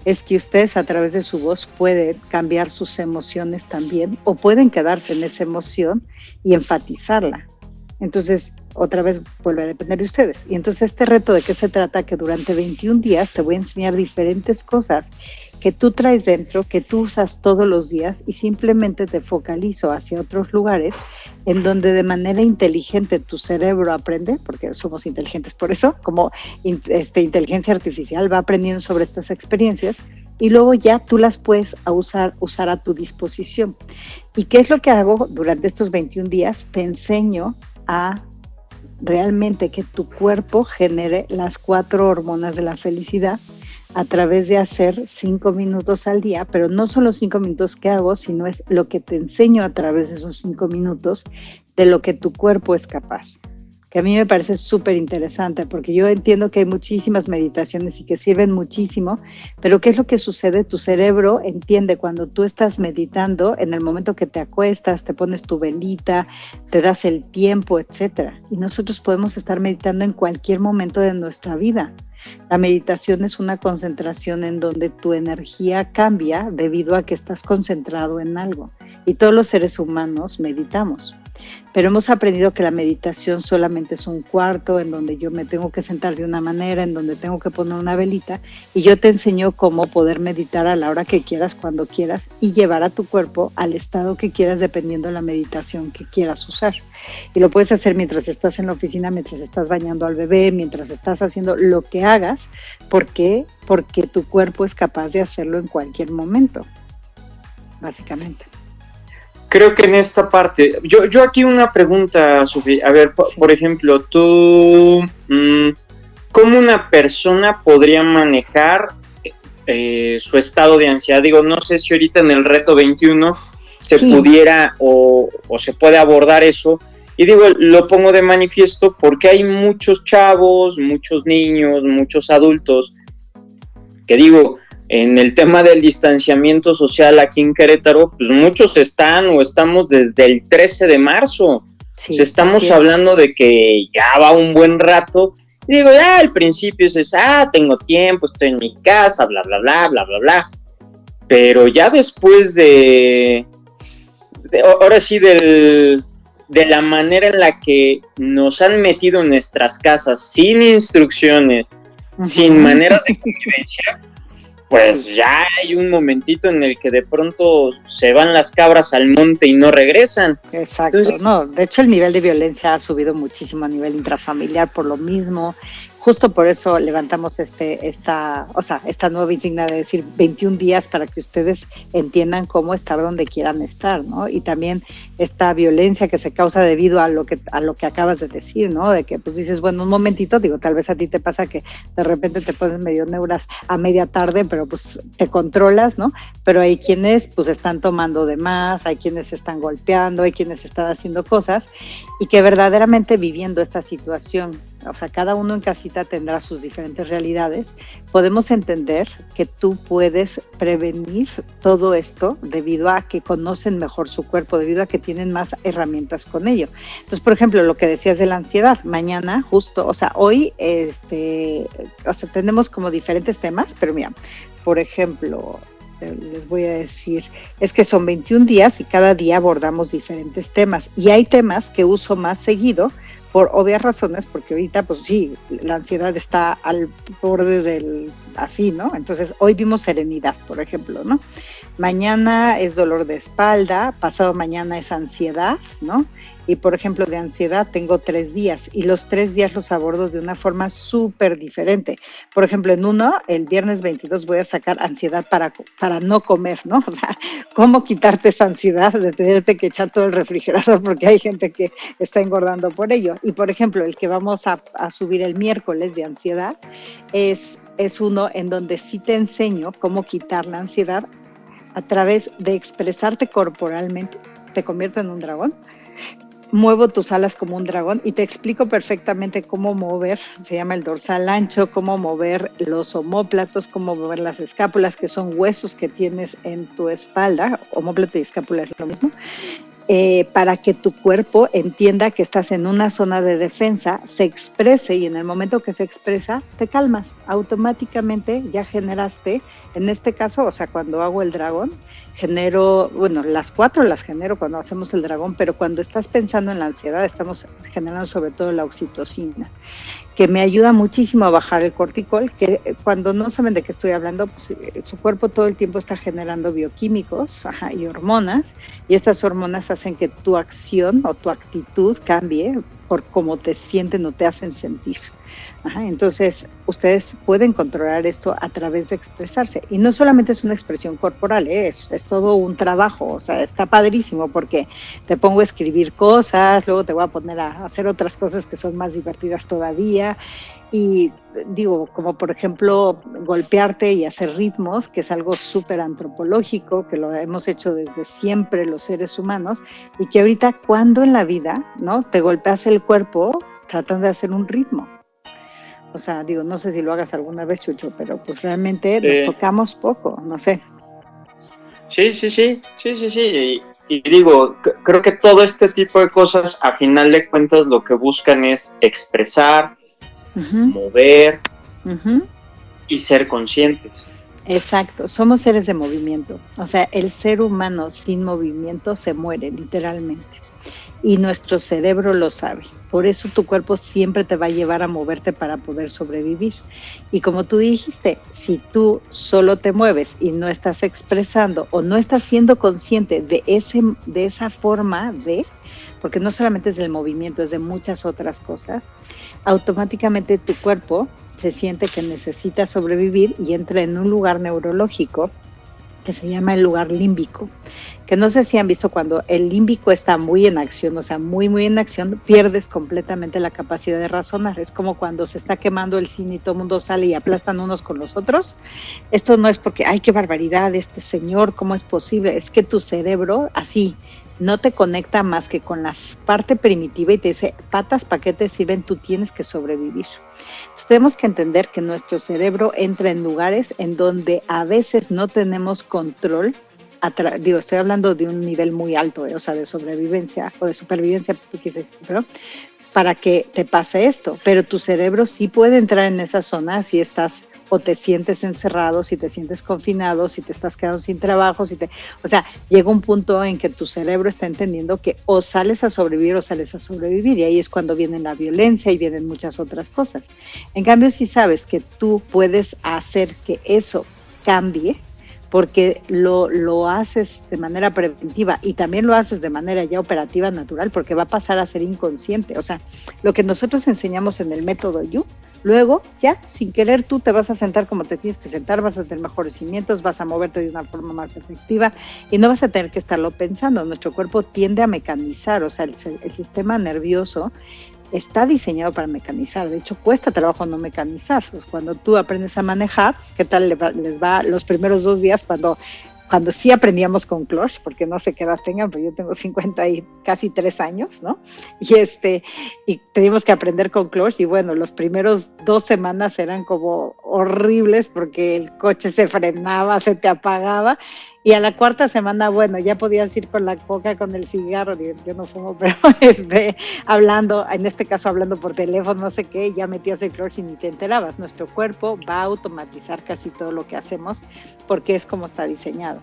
es que ustedes a través de su voz pueden cambiar sus emociones también o pueden quedarse en esa emoción y enfatizarla. Entonces, otra vez vuelve a depender de ustedes. Y entonces este reto de qué se trata, que durante 21 días te voy a enseñar diferentes cosas que tú traes dentro, que tú usas todos los días y simplemente te focalizo hacia otros lugares en donde de manera inteligente tu cerebro aprende, porque somos inteligentes por eso, como este, inteligencia artificial va aprendiendo sobre estas experiencias y luego ya tú las puedes usar, usar a tu disposición. ¿Y qué es lo que hago durante estos 21 días? Te enseño a realmente que tu cuerpo genere las cuatro hormonas de la felicidad a través de hacer cinco minutos al día, pero no son los cinco minutos que hago, sino es lo que te enseño a través de esos cinco minutos de lo que tu cuerpo es capaz que a mí me parece súper interesante, porque yo entiendo que hay muchísimas meditaciones y que sirven muchísimo, pero ¿qué es lo que sucede? Tu cerebro entiende cuando tú estás meditando, en el momento que te acuestas, te pones tu velita, te das el tiempo, etcétera. Y nosotros podemos estar meditando en cualquier momento de nuestra vida. La meditación es una concentración en donde tu energía cambia debido a que estás concentrado en algo. Y todos los seres humanos meditamos pero hemos aprendido que la meditación solamente es un cuarto en donde yo me tengo que sentar de una manera, en donde tengo que poner una velita y yo te enseño cómo poder meditar a la hora que quieras, cuando quieras y llevar a tu cuerpo al estado que quieras dependiendo de la meditación que quieras usar. Y lo puedes hacer mientras estás en la oficina, mientras estás bañando al bebé, mientras estás haciendo lo que hagas, porque porque tu cuerpo es capaz de hacerlo en cualquier momento, básicamente creo que en esta parte, yo, yo aquí una pregunta, Sofía. A ver, por, ejemplo, tú, mm, ¿cómo una persona podría manejar eh, su estado de ansiedad? Digo, no sé si ahorita en el reto 21 se pudiera o, o se puede abordar eso. Y digo, lo pongo de manifiesto porque hay muchos chavos, muchos niños, muchos adultos que digo, en el tema del distanciamiento social aquí en Querétaro, pues muchos están o estamos desde el 13 de marzo. estamos hablando de que ya va un buen rato. digo, ya al principio es, ah, tengo tiempo, estoy en mi casa, bla, bla, bla, bla, bla, bla. Pero ya después de, ahora sí, del, de la manera en la que nos han metido en nuestras casas sin instrucciones, sin maneras de convivencia, pues ya hay un momentito en el que de pronto se van las cabras al monte y no regresan. Exacto, no, de hecho el nivel de violencia ha subido muchísimo a nivel intrafamiliar por lo mismo, justo por eso levantamos este, esta, o sea, esta nueva insignia de decir 21 días para que ustedes entiendan cómo estar donde quieran estar, ¿no? Y también esta violencia que se causa debido a lo que, a lo que acabas de decir, ¿no? De que pues dices, bueno, un momentito, digo, tal vez a ti te pasa que de repente te pones medio neuras a media tarde, pero pues te controlas, ¿no? Pero hay quienes pues están tomando de más, hay quienes están golpeando, hay quienes están haciendo cosas y que verdaderamente viviendo esta situación o sea, cada uno en casita tendrá sus diferentes realidades, podemos entender que tú puedes prevenir todo esto debido a que conocen mejor su cuerpo, debido a que tienen más herramientas con ello. Entonces, por ejemplo, lo que decías de la ansiedad, mañana justo, o sea, hoy, este, o sea, tenemos como diferentes temas, pero mira, por ejemplo, eh, les voy a decir, es que son 21 días y cada día abordamos diferentes temas. Y hay temas que uso más seguido por obvias razones, porque ahorita, pues sí, la ansiedad está al borde del así, ¿no? Entonces, hoy vimos serenidad, por ejemplo, ¿no? mañana es dolor de espalda, pasado mañana es ansiedad, ¿no? Y por ejemplo, de ansiedad tengo tres días y los tres días los abordo de una forma súper diferente. Por ejemplo, en uno, el viernes 22 voy a sacar ansiedad para, para no comer, ¿no? O sea, ¿cómo quitarte esa ansiedad de tenerte que echar todo el refrigerador? Porque hay gente que está engordando por ello. Y por ejemplo, el que vamos a, a subir el miércoles de ansiedad es, es uno en donde sí te enseño cómo quitar la ansiedad a través de expresarte corporalmente. Te convierto en un dragón muevo tus alas como un dragón y te explico perfectamente cómo mover, se llama el dorsal ancho, cómo mover los homóplatos, cómo mover las escápulas, que son huesos que tienes en tu espalda, homóplato y escápula es lo mismo, eh, para que tu cuerpo entienda que estás en una zona de defensa, se exprese y en el momento que se expresa, te calmas. Automáticamente ya generaste, en este caso, o sea, cuando hago el dragón, genero, bueno, las cuatro las genero cuando hacemos el dragón, pero cuando estás pensando en la ansiedad, estamos generando sobre todo la oxitocina, que me ayuda muchísimo a bajar el corticol, que cuando no saben de qué estoy hablando, pues, eh, su cuerpo todo el tiempo está generando bioquímicos y hormonas, y estas hormonas hacen que tu acción o tu actitud cambie por cómo te sienten o te hacen sentir entonces, ustedes pueden controlar esto a través de expresarse. Y no solamente es una expresión corporal, ¿eh? es, es, todo un trabajo. O sea, está padrísimo porque te pongo a escribir cosas, luego te voy a poner a hacer otras cosas que son más divertidas todavía. Y digo, como por ejemplo, golpearte y hacer ritmos, que es algo súper antropológico, que lo hemos hecho desde siempre los seres humanos, y que ahorita, cuando en la vida, ¿no? Te golpeas el cuerpo tratando de hacer un ritmo. O sea, digo, no sé si lo hagas alguna vez, Chucho, pero pues realmente nos tocamos poco, no sé. Sí, sí, sí, sí, sí, sí. Y, digo, creo que todo este tipo de cosas, a final de cuentas, lo que buscan es expresar, mover y ser conscientes. Exacto, somos seres de movimiento. O sea, el ser humano sin movimiento se muere, literalmente y nuestro cerebro lo sabe. Por eso tu cuerpo siempre te va a llevar a moverte para poder sobrevivir. Y como tú dijiste, si tú solo te mueves y no estás expresando o no estás siendo consciente de, ese, de esa forma de, porque no solamente es del movimiento, es de muchas otras cosas, automáticamente tu cuerpo se siente que necesita sobrevivir y entra en un lugar neurológico que se llama el lugar límbico, que no sé si han visto cuando el límbico está muy en acción, o sea, muy, muy en acción, pierdes completamente la capacidad de razonar. Es como cuando se está quemando el cine y todo el mundo sale y aplastan unos con los otros. Esto no es porque, ay, qué barbaridad, este señor, ¿cómo es posible? Es que tu cerebro, así, no te conecta más que con la parte primitiva y te dice, patas, ¿para qué te sirven? Tú tienes que sobrevivir. Entonces tenemos que entender que nuestro cerebro entra en lugares en donde a veces no tenemos control. Digo, estoy hablando de un nivel muy alto, eh, o sea, de sobrevivencia o de supervivencia, pero para que te pase esto. Pero tu cerebro sí puede entrar en esa zona si estás o te sientes encerrado, si te sientes confinado, si te estás quedando sin trabajo, si te, o sea, llega un punto en que tu cerebro está entendiendo que o sales a sobrevivir o sales a sobrevivir y ahí es cuando viene la violencia y vienen muchas otras cosas. En cambio, si sabes que tú puedes hacer que eso cambie, porque lo, lo haces de manera preventiva y también lo haces de manera ya operativa natural, porque va a pasar a ser inconsciente. O sea, lo que nosotros enseñamos en el método You, luego ya sin querer tú te vas a sentar como te tienes que sentar, vas a tener mejores cimientos, vas a moverte de una forma más efectiva y no vas a tener que estarlo pensando. Nuestro cuerpo tiende a mecanizar, o sea, el, el sistema nervioso está diseñado para mecanizar. De hecho, cuesta trabajo no mecanizar. Pues cuando tú aprendes a manejar, ¿qué tal les va los primeros dos días cuando cuando sí aprendíamos con Clutch, porque no sé qué edad tengan, pero yo tengo 50 y casi tres años, ¿no? Y este, y teníamos que aprender con Clutch, y bueno, los primeros dos semanas eran como horribles porque el coche se frenaba, se te apagaba, y a la cuarta semana, bueno, ya podías ir con la coca, con el cigarro, yo no fumo, pero este, hablando, en este caso hablando por teléfono, no sé qué, ya metías el clutch y ni te enterabas. Nuestro cuerpo va a automatizar casi todo lo que hacemos porque es como está diseñado.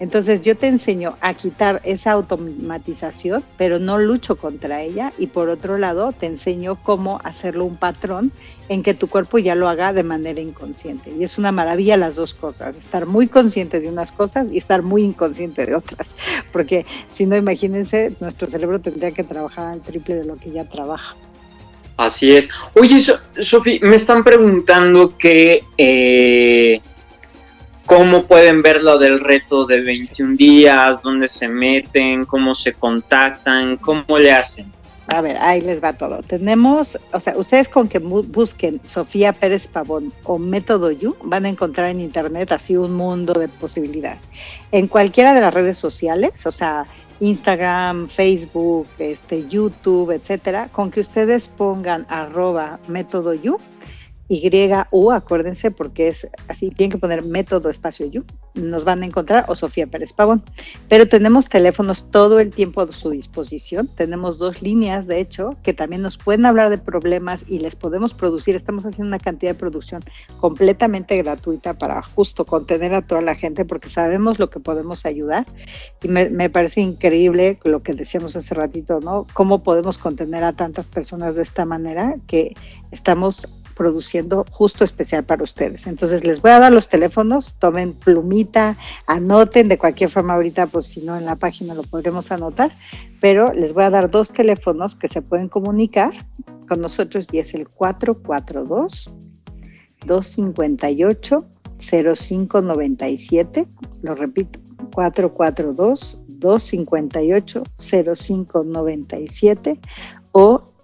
Entonces yo te enseño a quitar esa automatización, pero no lucho contra ella y por otro lado te enseño cómo hacerlo un patrón en que tu cuerpo ya lo haga de manera inconsciente. Y es una maravilla las dos cosas, estar muy consciente de unas cosas y estar muy inconsciente de otras. Porque si no, imagínense, nuestro cerebro tendría que trabajar al triple de lo que ya trabaja. Así es. Oye, Sofi, me están preguntando que eh, cómo pueden ver lo del reto de 21 días, dónde se meten, cómo se contactan, cómo le hacen. A ver, ahí les va todo. Tenemos, o sea, ustedes con que busquen Sofía Pérez Pavón o Método You, van a encontrar en internet así un mundo de posibilidades. En cualquiera de las redes sociales, o sea, Instagram, Facebook, este, YouTube, etcétera, con que ustedes pongan arroba método you, YU, acuérdense, porque es así, tienen que poner método espacio YU, nos van a encontrar, o Sofía Pérez Pavón. Pero tenemos teléfonos todo el tiempo a su disposición, tenemos dos líneas, de hecho, que también nos pueden hablar de problemas y les podemos producir, estamos haciendo una cantidad de producción completamente gratuita para justo contener a toda la gente, porque sabemos lo que podemos ayudar. Y me, me parece increíble lo que decíamos hace ratito, ¿no? Cómo podemos contener a tantas personas de esta manera que estamos produciendo justo especial para ustedes. Entonces les voy a dar los teléfonos, tomen plumita, anoten de cualquier forma ahorita, pues si no en la página lo podremos anotar, pero les voy a dar dos teléfonos que se pueden comunicar con nosotros y es el 442 258 0597, lo repito, 442 258 0597 o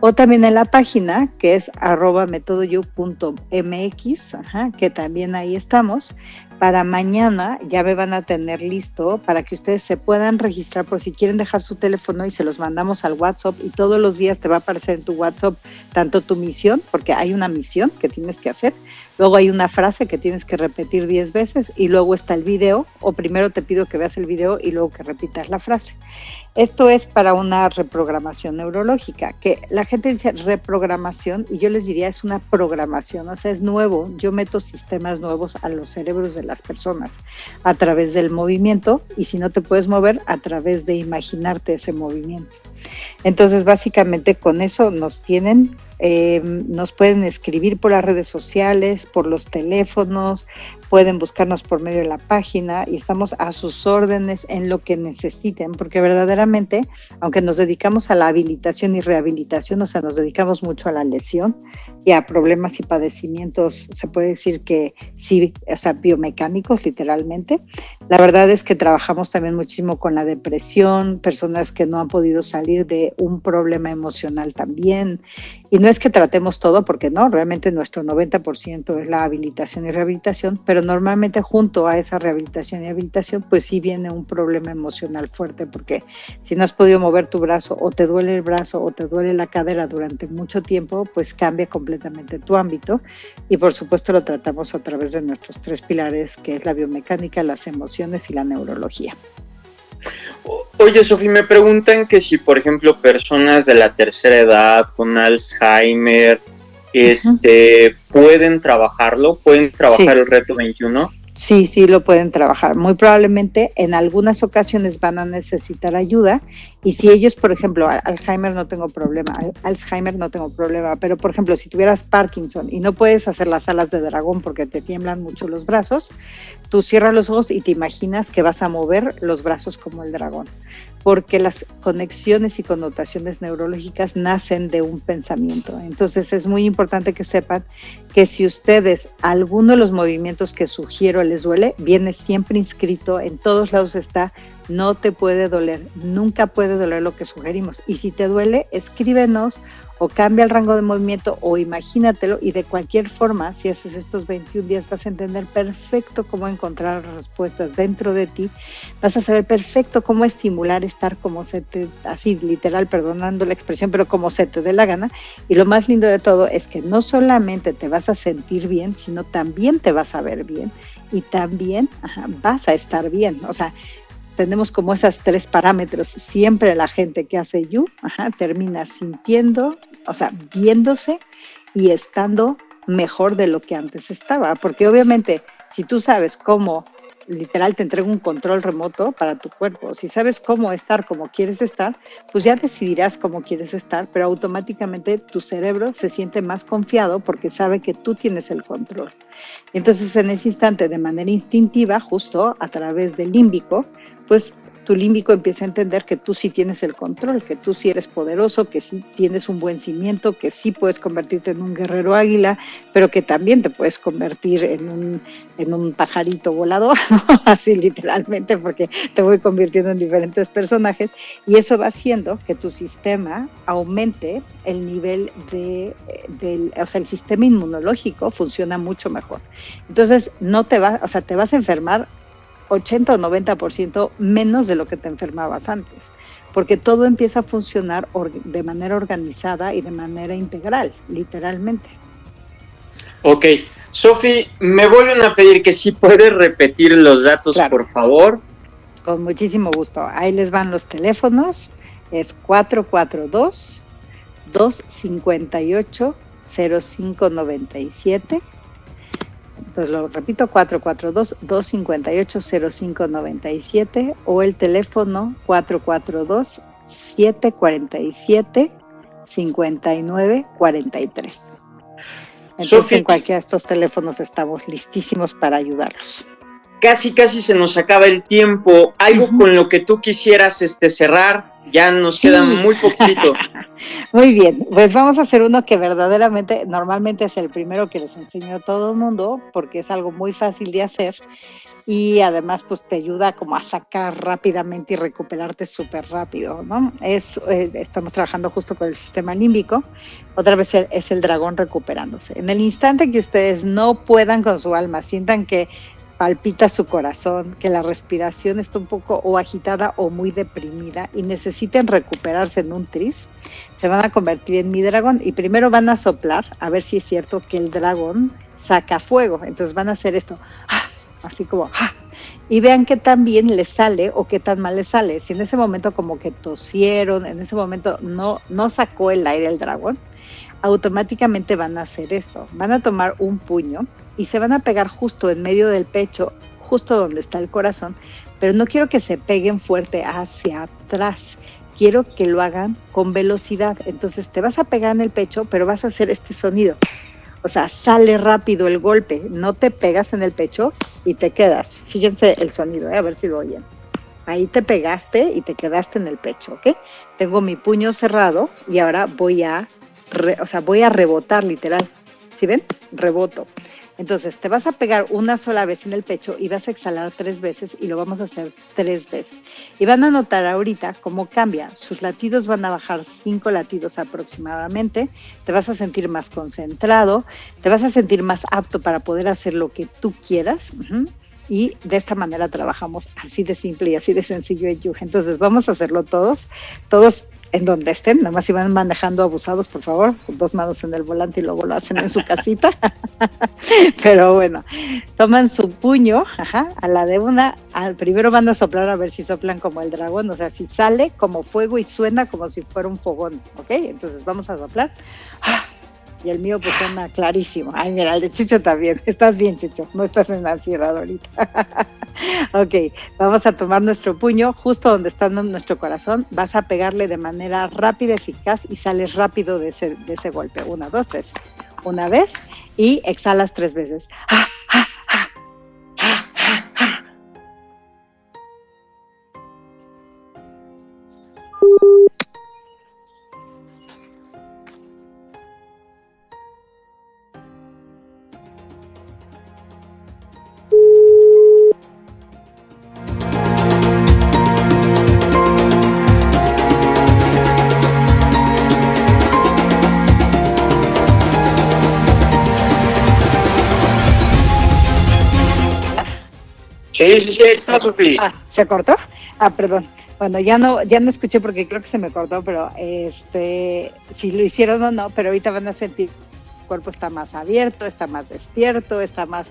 O también en la página que es arroba metodoyu.mx, que también ahí estamos para mañana ya me van a tener listo para que ustedes se puedan registrar por si quieren dejar su teléfono y se los mandamos al WhatsApp y todos los días te va a aparecer en tu WhatsApp tanto tu misión, porque hay una misión que tienes que hacer, luego hay una frase que tienes que repetir 10 veces y luego está el video o primero te pido que veas el video y luego que repitas la frase. Esto es para una reprogramación neurológica, que la gente dice reprogramación y yo les diría es una programación, o sea, es nuevo. Yo meto sistemas nuevos a los cerebros de las personas a través del movimiento y si no te puedes mover, a través de imaginarte ese movimiento. Entonces, básicamente con eso nos tienen eh, nos pueden escribir por las redes sociales, por los teléfonos, pueden buscarnos por medio de la página y estamos a sus órdenes en lo que necesiten, porque verdaderamente, aunque nos dedicamos a la habilitación y rehabilitación, o sea, nos dedicamos mucho a la lesión y a problemas y padecimientos, se puede decir que sí, o sea, biomecánicos literalmente. La verdad es que trabajamos también muchísimo con la depresión, personas que no han podido salir de un problema emocional también. Y no es que tratemos todo, porque no, realmente nuestro 90% es la habilitación y rehabilitación, pero normalmente junto a esa rehabilitación y habilitación, pues sí viene un problema emocional fuerte, porque si no has podido mover tu brazo o te duele el brazo o te duele la cadera durante mucho tiempo, pues cambia completamente tu ámbito y por supuesto lo tratamos a través de nuestros tres pilares, que es la biomecánica, las emociones y la neurología. Oye, Sofi, me preguntan que si, por ejemplo, personas de la tercera edad con Alzheimer, este, pueden trabajarlo, pueden trabajar el reto 21. Sí, sí lo pueden trabajar. Muy probablemente en algunas ocasiones van a necesitar ayuda y si ellos, por ejemplo, Alzheimer no tengo problema, Alzheimer no tengo problema, pero por ejemplo, si tuvieras Parkinson y no puedes hacer las alas de dragón porque te tiemblan mucho los brazos, tú cierras los ojos y te imaginas que vas a mover los brazos como el dragón porque las conexiones y connotaciones neurológicas nacen de un pensamiento. Entonces es muy importante que sepan que si ustedes alguno de los movimientos que sugiero les duele, viene siempre inscrito, en todos lados está no te puede doler, nunca puede doler lo que sugerimos. Y si te duele, escríbenos o cambia el rango de movimiento o imagínatelo y de cualquier forma, si haces estos 21 días vas a entender perfecto cómo encontrar respuestas dentro de ti, vas a saber perfecto cómo estimular estar como se te, así literal, perdonando la expresión, pero como se te dé la gana. Y lo más lindo de todo es que no solamente te vas a sentir bien, sino también te vas a ver bien y también vas a estar bien. O sea, tenemos como esos tres parámetros. Siempre la gente que hace you termina sintiendo, o sea, viéndose y estando mejor de lo que antes estaba. Porque obviamente, si tú sabes cómo literal te entrega un control remoto para tu cuerpo. Si sabes cómo estar como quieres estar, pues ya decidirás cómo quieres estar, pero automáticamente tu cerebro se siente más confiado porque sabe que tú tienes el control. Entonces en ese instante, de manera instintiva, justo a través del límbico, pues tu límbico empieza a entender que tú sí tienes el control, que tú sí eres poderoso, que sí tienes un buen cimiento, que sí puedes convertirte en un guerrero águila, pero que también te puedes convertir en un, en un pajarito volador, así literalmente, porque te voy convirtiendo en diferentes personajes, y eso va haciendo que tu sistema aumente el nivel de, del, o sea, el sistema inmunológico funciona mucho mejor. Entonces, no te vas, o sea, te vas a enfermar 80 o 90% menos de lo que te enfermabas antes, porque todo empieza a funcionar de manera organizada y de manera integral, literalmente. Ok, Sofi, me vuelven a pedir que si puedes repetir los datos, por favor. Con muchísimo gusto. Ahí les van los teléfonos. Es 442 258 0597 entonces lo repito, 442-258-0597 o el teléfono 442-747-5943. Entonces en cualquiera de estos teléfonos estamos listísimos para ayudarlos. Casi, casi se nos acaba el tiempo. ¿Algo con lo que tú quisieras este, cerrar? Ya nos queda muy poquito. muy bien, pues vamos a hacer uno que verdaderamente, normalmente es el primero que les enseño a todo el mundo, porque es algo muy fácil de hacer y además pues te ayuda como a sacar rápidamente y recuperarte súper rápido, ¿no? Es, eh, estamos trabajando justo con el sistema límbico, otra vez es el dragón recuperándose. En el instante que ustedes no puedan con su alma, sientan que palpita su corazón, que la respiración está un poco o agitada o muy deprimida y necesiten recuperarse en un tris, se van a convertir en mi dragón y primero van a soplar a ver si es cierto que el dragón saca fuego. Entonces van a hacer esto, ¡ah! así como, ¡ah! y vean qué tan bien les sale o qué tan mal les sale. Si en ese momento como que tosieron, en ese momento no, no sacó el aire el dragón, automáticamente van a hacer esto. Van a tomar un puño y se van a pegar justo en medio del pecho, justo donde está el corazón, pero no quiero que se peguen fuerte hacia atrás. Quiero que lo hagan con velocidad. Entonces te vas a pegar en el pecho, pero vas a hacer este sonido. O sea, sale rápido el golpe, no te pegas en el pecho y te quedas. Fíjense el sonido, ¿eh? a ver si lo oyen. Ahí te pegaste y te quedaste en el pecho, ¿ok? Tengo mi puño cerrado y ahora voy a o sea, voy a rebotar literal. ¿Sí ven? Reboto. Entonces, te vas a pegar una sola vez en el pecho y vas a exhalar tres veces y lo vamos a hacer tres veces. Y van a notar ahorita cómo cambia. Sus latidos van a bajar cinco latidos aproximadamente. Te vas a sentir más concentrado, te vas a sentir más apto para poder hacer lo que tú quieras. Y de esta manera trabajamos así de simple y así de sencillo en. Entonces, vamos a hacerlo todos. Todos en donde estén, nada más si van manejando abusados, por favor, con dos manos en el volante y luego lo hacen en su casita. Pero bueno, toman su puño, ajá, a la de una, al primero van a soplar a ver si soplan como el dragón, o sea, si sale como fuego y suena como si fuera un fogón, ¿ok? Entonces vamos a soplar. ¡Ah! Y el mío pues suena clarísimo. Ay, mira, el de Chucho también. Estás bien, Chucho, no estás en ansiedad ahorita. ok, vamos a tomar nuestro puño justo donde está nuestro corazón. Vas a pegarle de manera rápida, eficaz y sales rápido de ese, de ese golpe. Una, dos, tres. Una vez y exhalas tres veces. ¡Ah! Ah, ¿se cortó? Ah, perdón. Bueno, ya no, ya no escuché porque creo que se me cortó, pero este, si lo hicieron o no, pero ahorita van a sentir cuerpo está más abierto, está más despierto, está más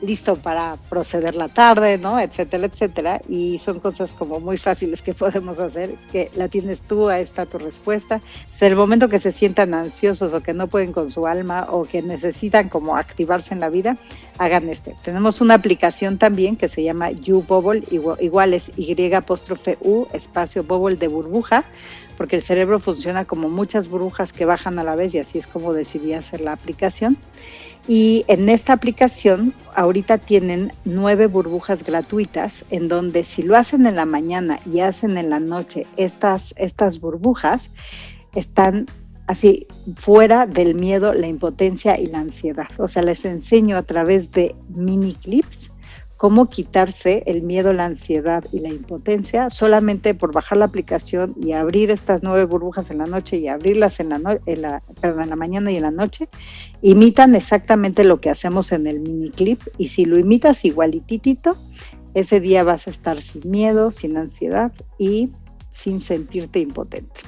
listo para proceder la tarde, ¿no? Etcétera, etcétera. Y son cosas como muy fáciles que podemos hacer, que la tienes tú, ahí está tu respuesta. Si el momento que se sientan ansiosos o que no pueden con su alma o que necesitan como activarse en la vida, hagan este. Tenemos una aplicación también que se llama You Bubble, igual es Y apóstrofe U, espacio Bubble de burbuja porque el cerebro funciona como muchas burbujas que bajan a la vez y así es como decidí hacer la aplicación. Y en esta aplicación ahorita tienen nueve burbujas gratuitas en donde si lo hacen en la mañana y hacen en la noche estas, estas burbujas, están así fuera del miedo, la impotencia y la ansiedad. O sea, les enseño a través de mini clips cómo quitarse el miedo, la ansiedad y la impotencia solamente por bajar la aplicación y abrir estas nueve burbujas en la noche y abrirlas en la, en la, mañana y en la noche, imitan exactamente lo que hacemos en el mini clip y si lo imitas igualititito, ese día vas a estar sin miedo, sin ansiedad y sin sentirte impotente.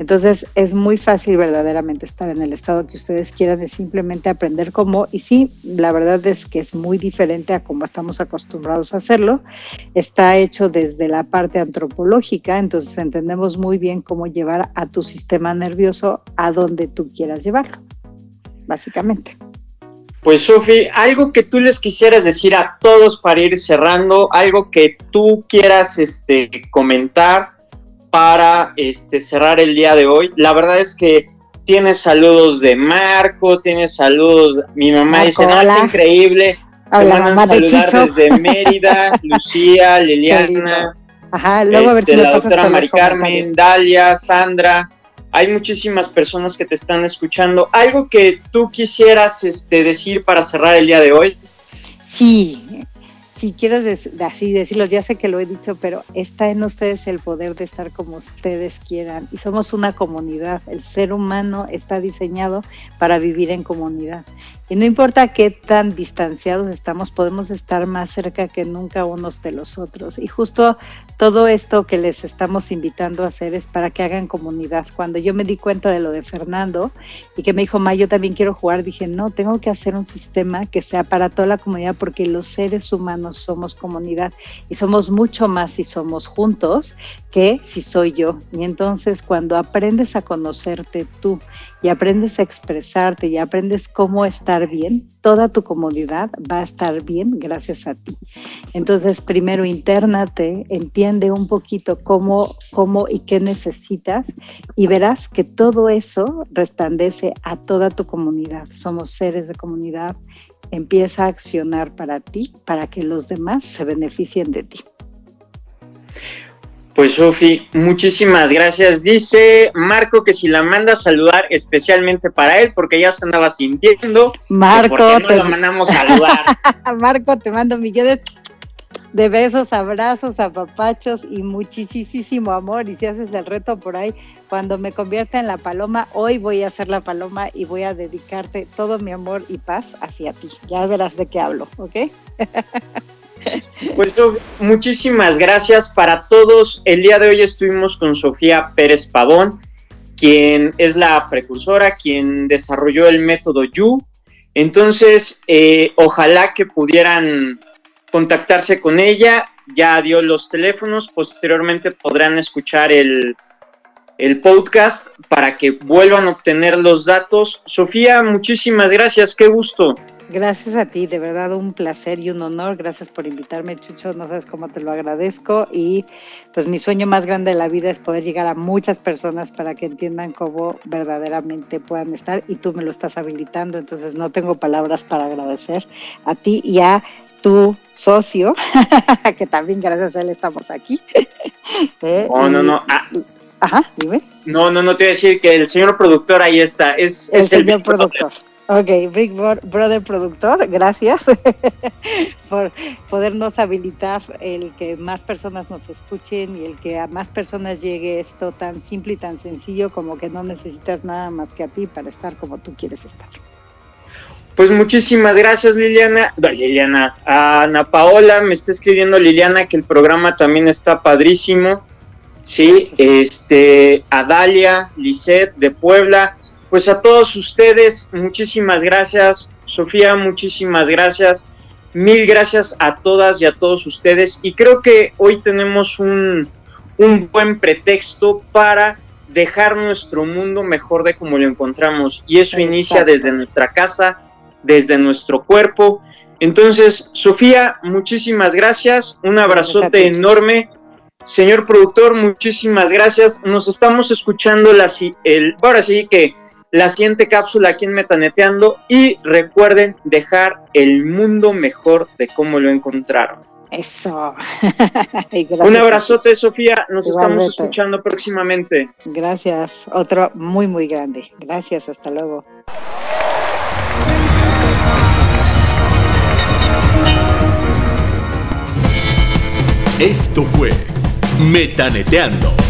Entonces es muy fácil verdaderamente estar en el estado que ustedes quieran, es simplemente aprender cómo, y sí, la verdad es que es muy diferente a cómo estamos acostumbrados a hacerlo. Está hecho desde la parte antropológica, entonces entendemos muy bien cómo llevar a tu sistema nervioso a donde tú quieras llevarlo, básicamente. Pues Sofi, algo que tú les quisieras decir a todos para ir cerrando, algo que tú quieras este, comentar para este, cerrar el día de hoy. La verdad es que tienes saludos de Marco, tienes saludos, mi mamá dice, no, está increíble. Te mandan saludar desde Mérida, Lucía, Liliana, Ajá, luego este, la doctora Mari Carmen, Dalia, Sandra. Hay muchísimas personas que te están escuchando. ¿Algo que tú quisieras este, decir para cerrar el día de hoy? Sí, si quieres así decirlo, ya sé que lo he dicho, pero está en ustedes el poder de estar como ustedes quieran. Y somos una comunidad. El ser humano está diseñado para vivir en comunidad. Y no importa qué tan distanciados estamos, podemos estar más cerca que nunca unos de los otros. Y justo todo esto que les estamos invitando a hacer es para que hagan comunidad. Cuando yo me di cuenta de lo de Fernando y que me dijo, Ma, yo también quiero jugar, dije, no, tengo que hacer un sistema que sea para toda la comunidad porque los seres humanos somos comunidad y somos mucho más si somos juntos que si soy yo. Y entonces cuando aprendes a conocerte tú y aprendes a expresarte y aprendes cómo estar bien, toda tu comunidad va a estar bien gracias a ti. Entonces, primero internate, entiende un poquito cómo, cómo y qué necesitas y verás que todo eso resplandece a toda tu comunidad. Somos seres de comunidad. Empieza a accionar para ti, para que los demás se beneficien de ti. Pues Sofi, muchísimas gracias. Dice Marco que si la manda a saludar especialmente para él, porque ya se andaba sintiendo. Marco, no te... la mandamos a saludar. Marco, te mando millones de besos, abrazos, apapachos y muchísimo amor. Y si haces el reto por ahí, cuando me convierta en la paloma, hoy voy a ser la paloma y voy a dedicarte todo mi amor y paz hacia ti. Ya verás de qué hablo, ¿ok? Pues muchísimas gracias para todos. El día de hoy estuvimos con Sofía Pérez Pavón, quien es la precursora, quien desarrolló el método You. Entonces, eh, ojalá que pudieran contactarse con ella. Ya dio los teléfonos, posteriormente podrán escuchar el, el podcast para que vuelvan a obtener los datos. Sofía, muchísimas gracias, qué gusto. Gracias a ti, de verdad un placer y un honor. Gracias por invitarme, Chucho. No sabes cómo te lo agradezco. Y pues mi sueño más grande de la vida es poder llegar a muchas personas para que entiendan cómo verdaderamente puedan estar. Y tú me lo estás habilitando, entonces no tengo palabras para agradecer a ti y a tu socio, que también gracias a él estamos aquí. Eh, no, no, no. Ah. ajá, dime. No, no, no te voy a decir que el señor productor ahí está. Es, el señor productor. Ok, Big Brother Productor, gracias por podernos habilitar el que más personas nos escuchen y el que a más personas llegue esto tan simple y tan sencillo como que no necesitas nada más que a ti para estar como tú quieres estar. Pues muchísimas gracias Liliana, Liliana, Ana Paola, me está escribiendo Liliana que el programa también está padrísimo, sí, este, a Dalia, Lisette de Puebla, pues a todos ustedes, muchísimas gracias. Sofía, muchísimas gracias. Mil gracias a todas y a todos ustedes. Y creo que hoy tenemos un, un buen pretexto para dejar nuestro mundo mejor de como lo encontramos. Y eso inicia desde nuestra casa, desde nuestro cuerpo. Entonces, Sofía, muchísimas gracias. Un abrazote enorme. Señor productor, muchísimas gracias. Nos estamos escuchando la, el, ahora sí que la siguiente cápsula aquí en Metaneteando y recuerden dejar el mundo mejor de cómo lo encontraron. Eso. Un abrazote, Sofía. Nos estamos escuchando próximamente. Gracias. Otro muy, muy grande. Gracias. Hasta luego. Esto fue Metaneteando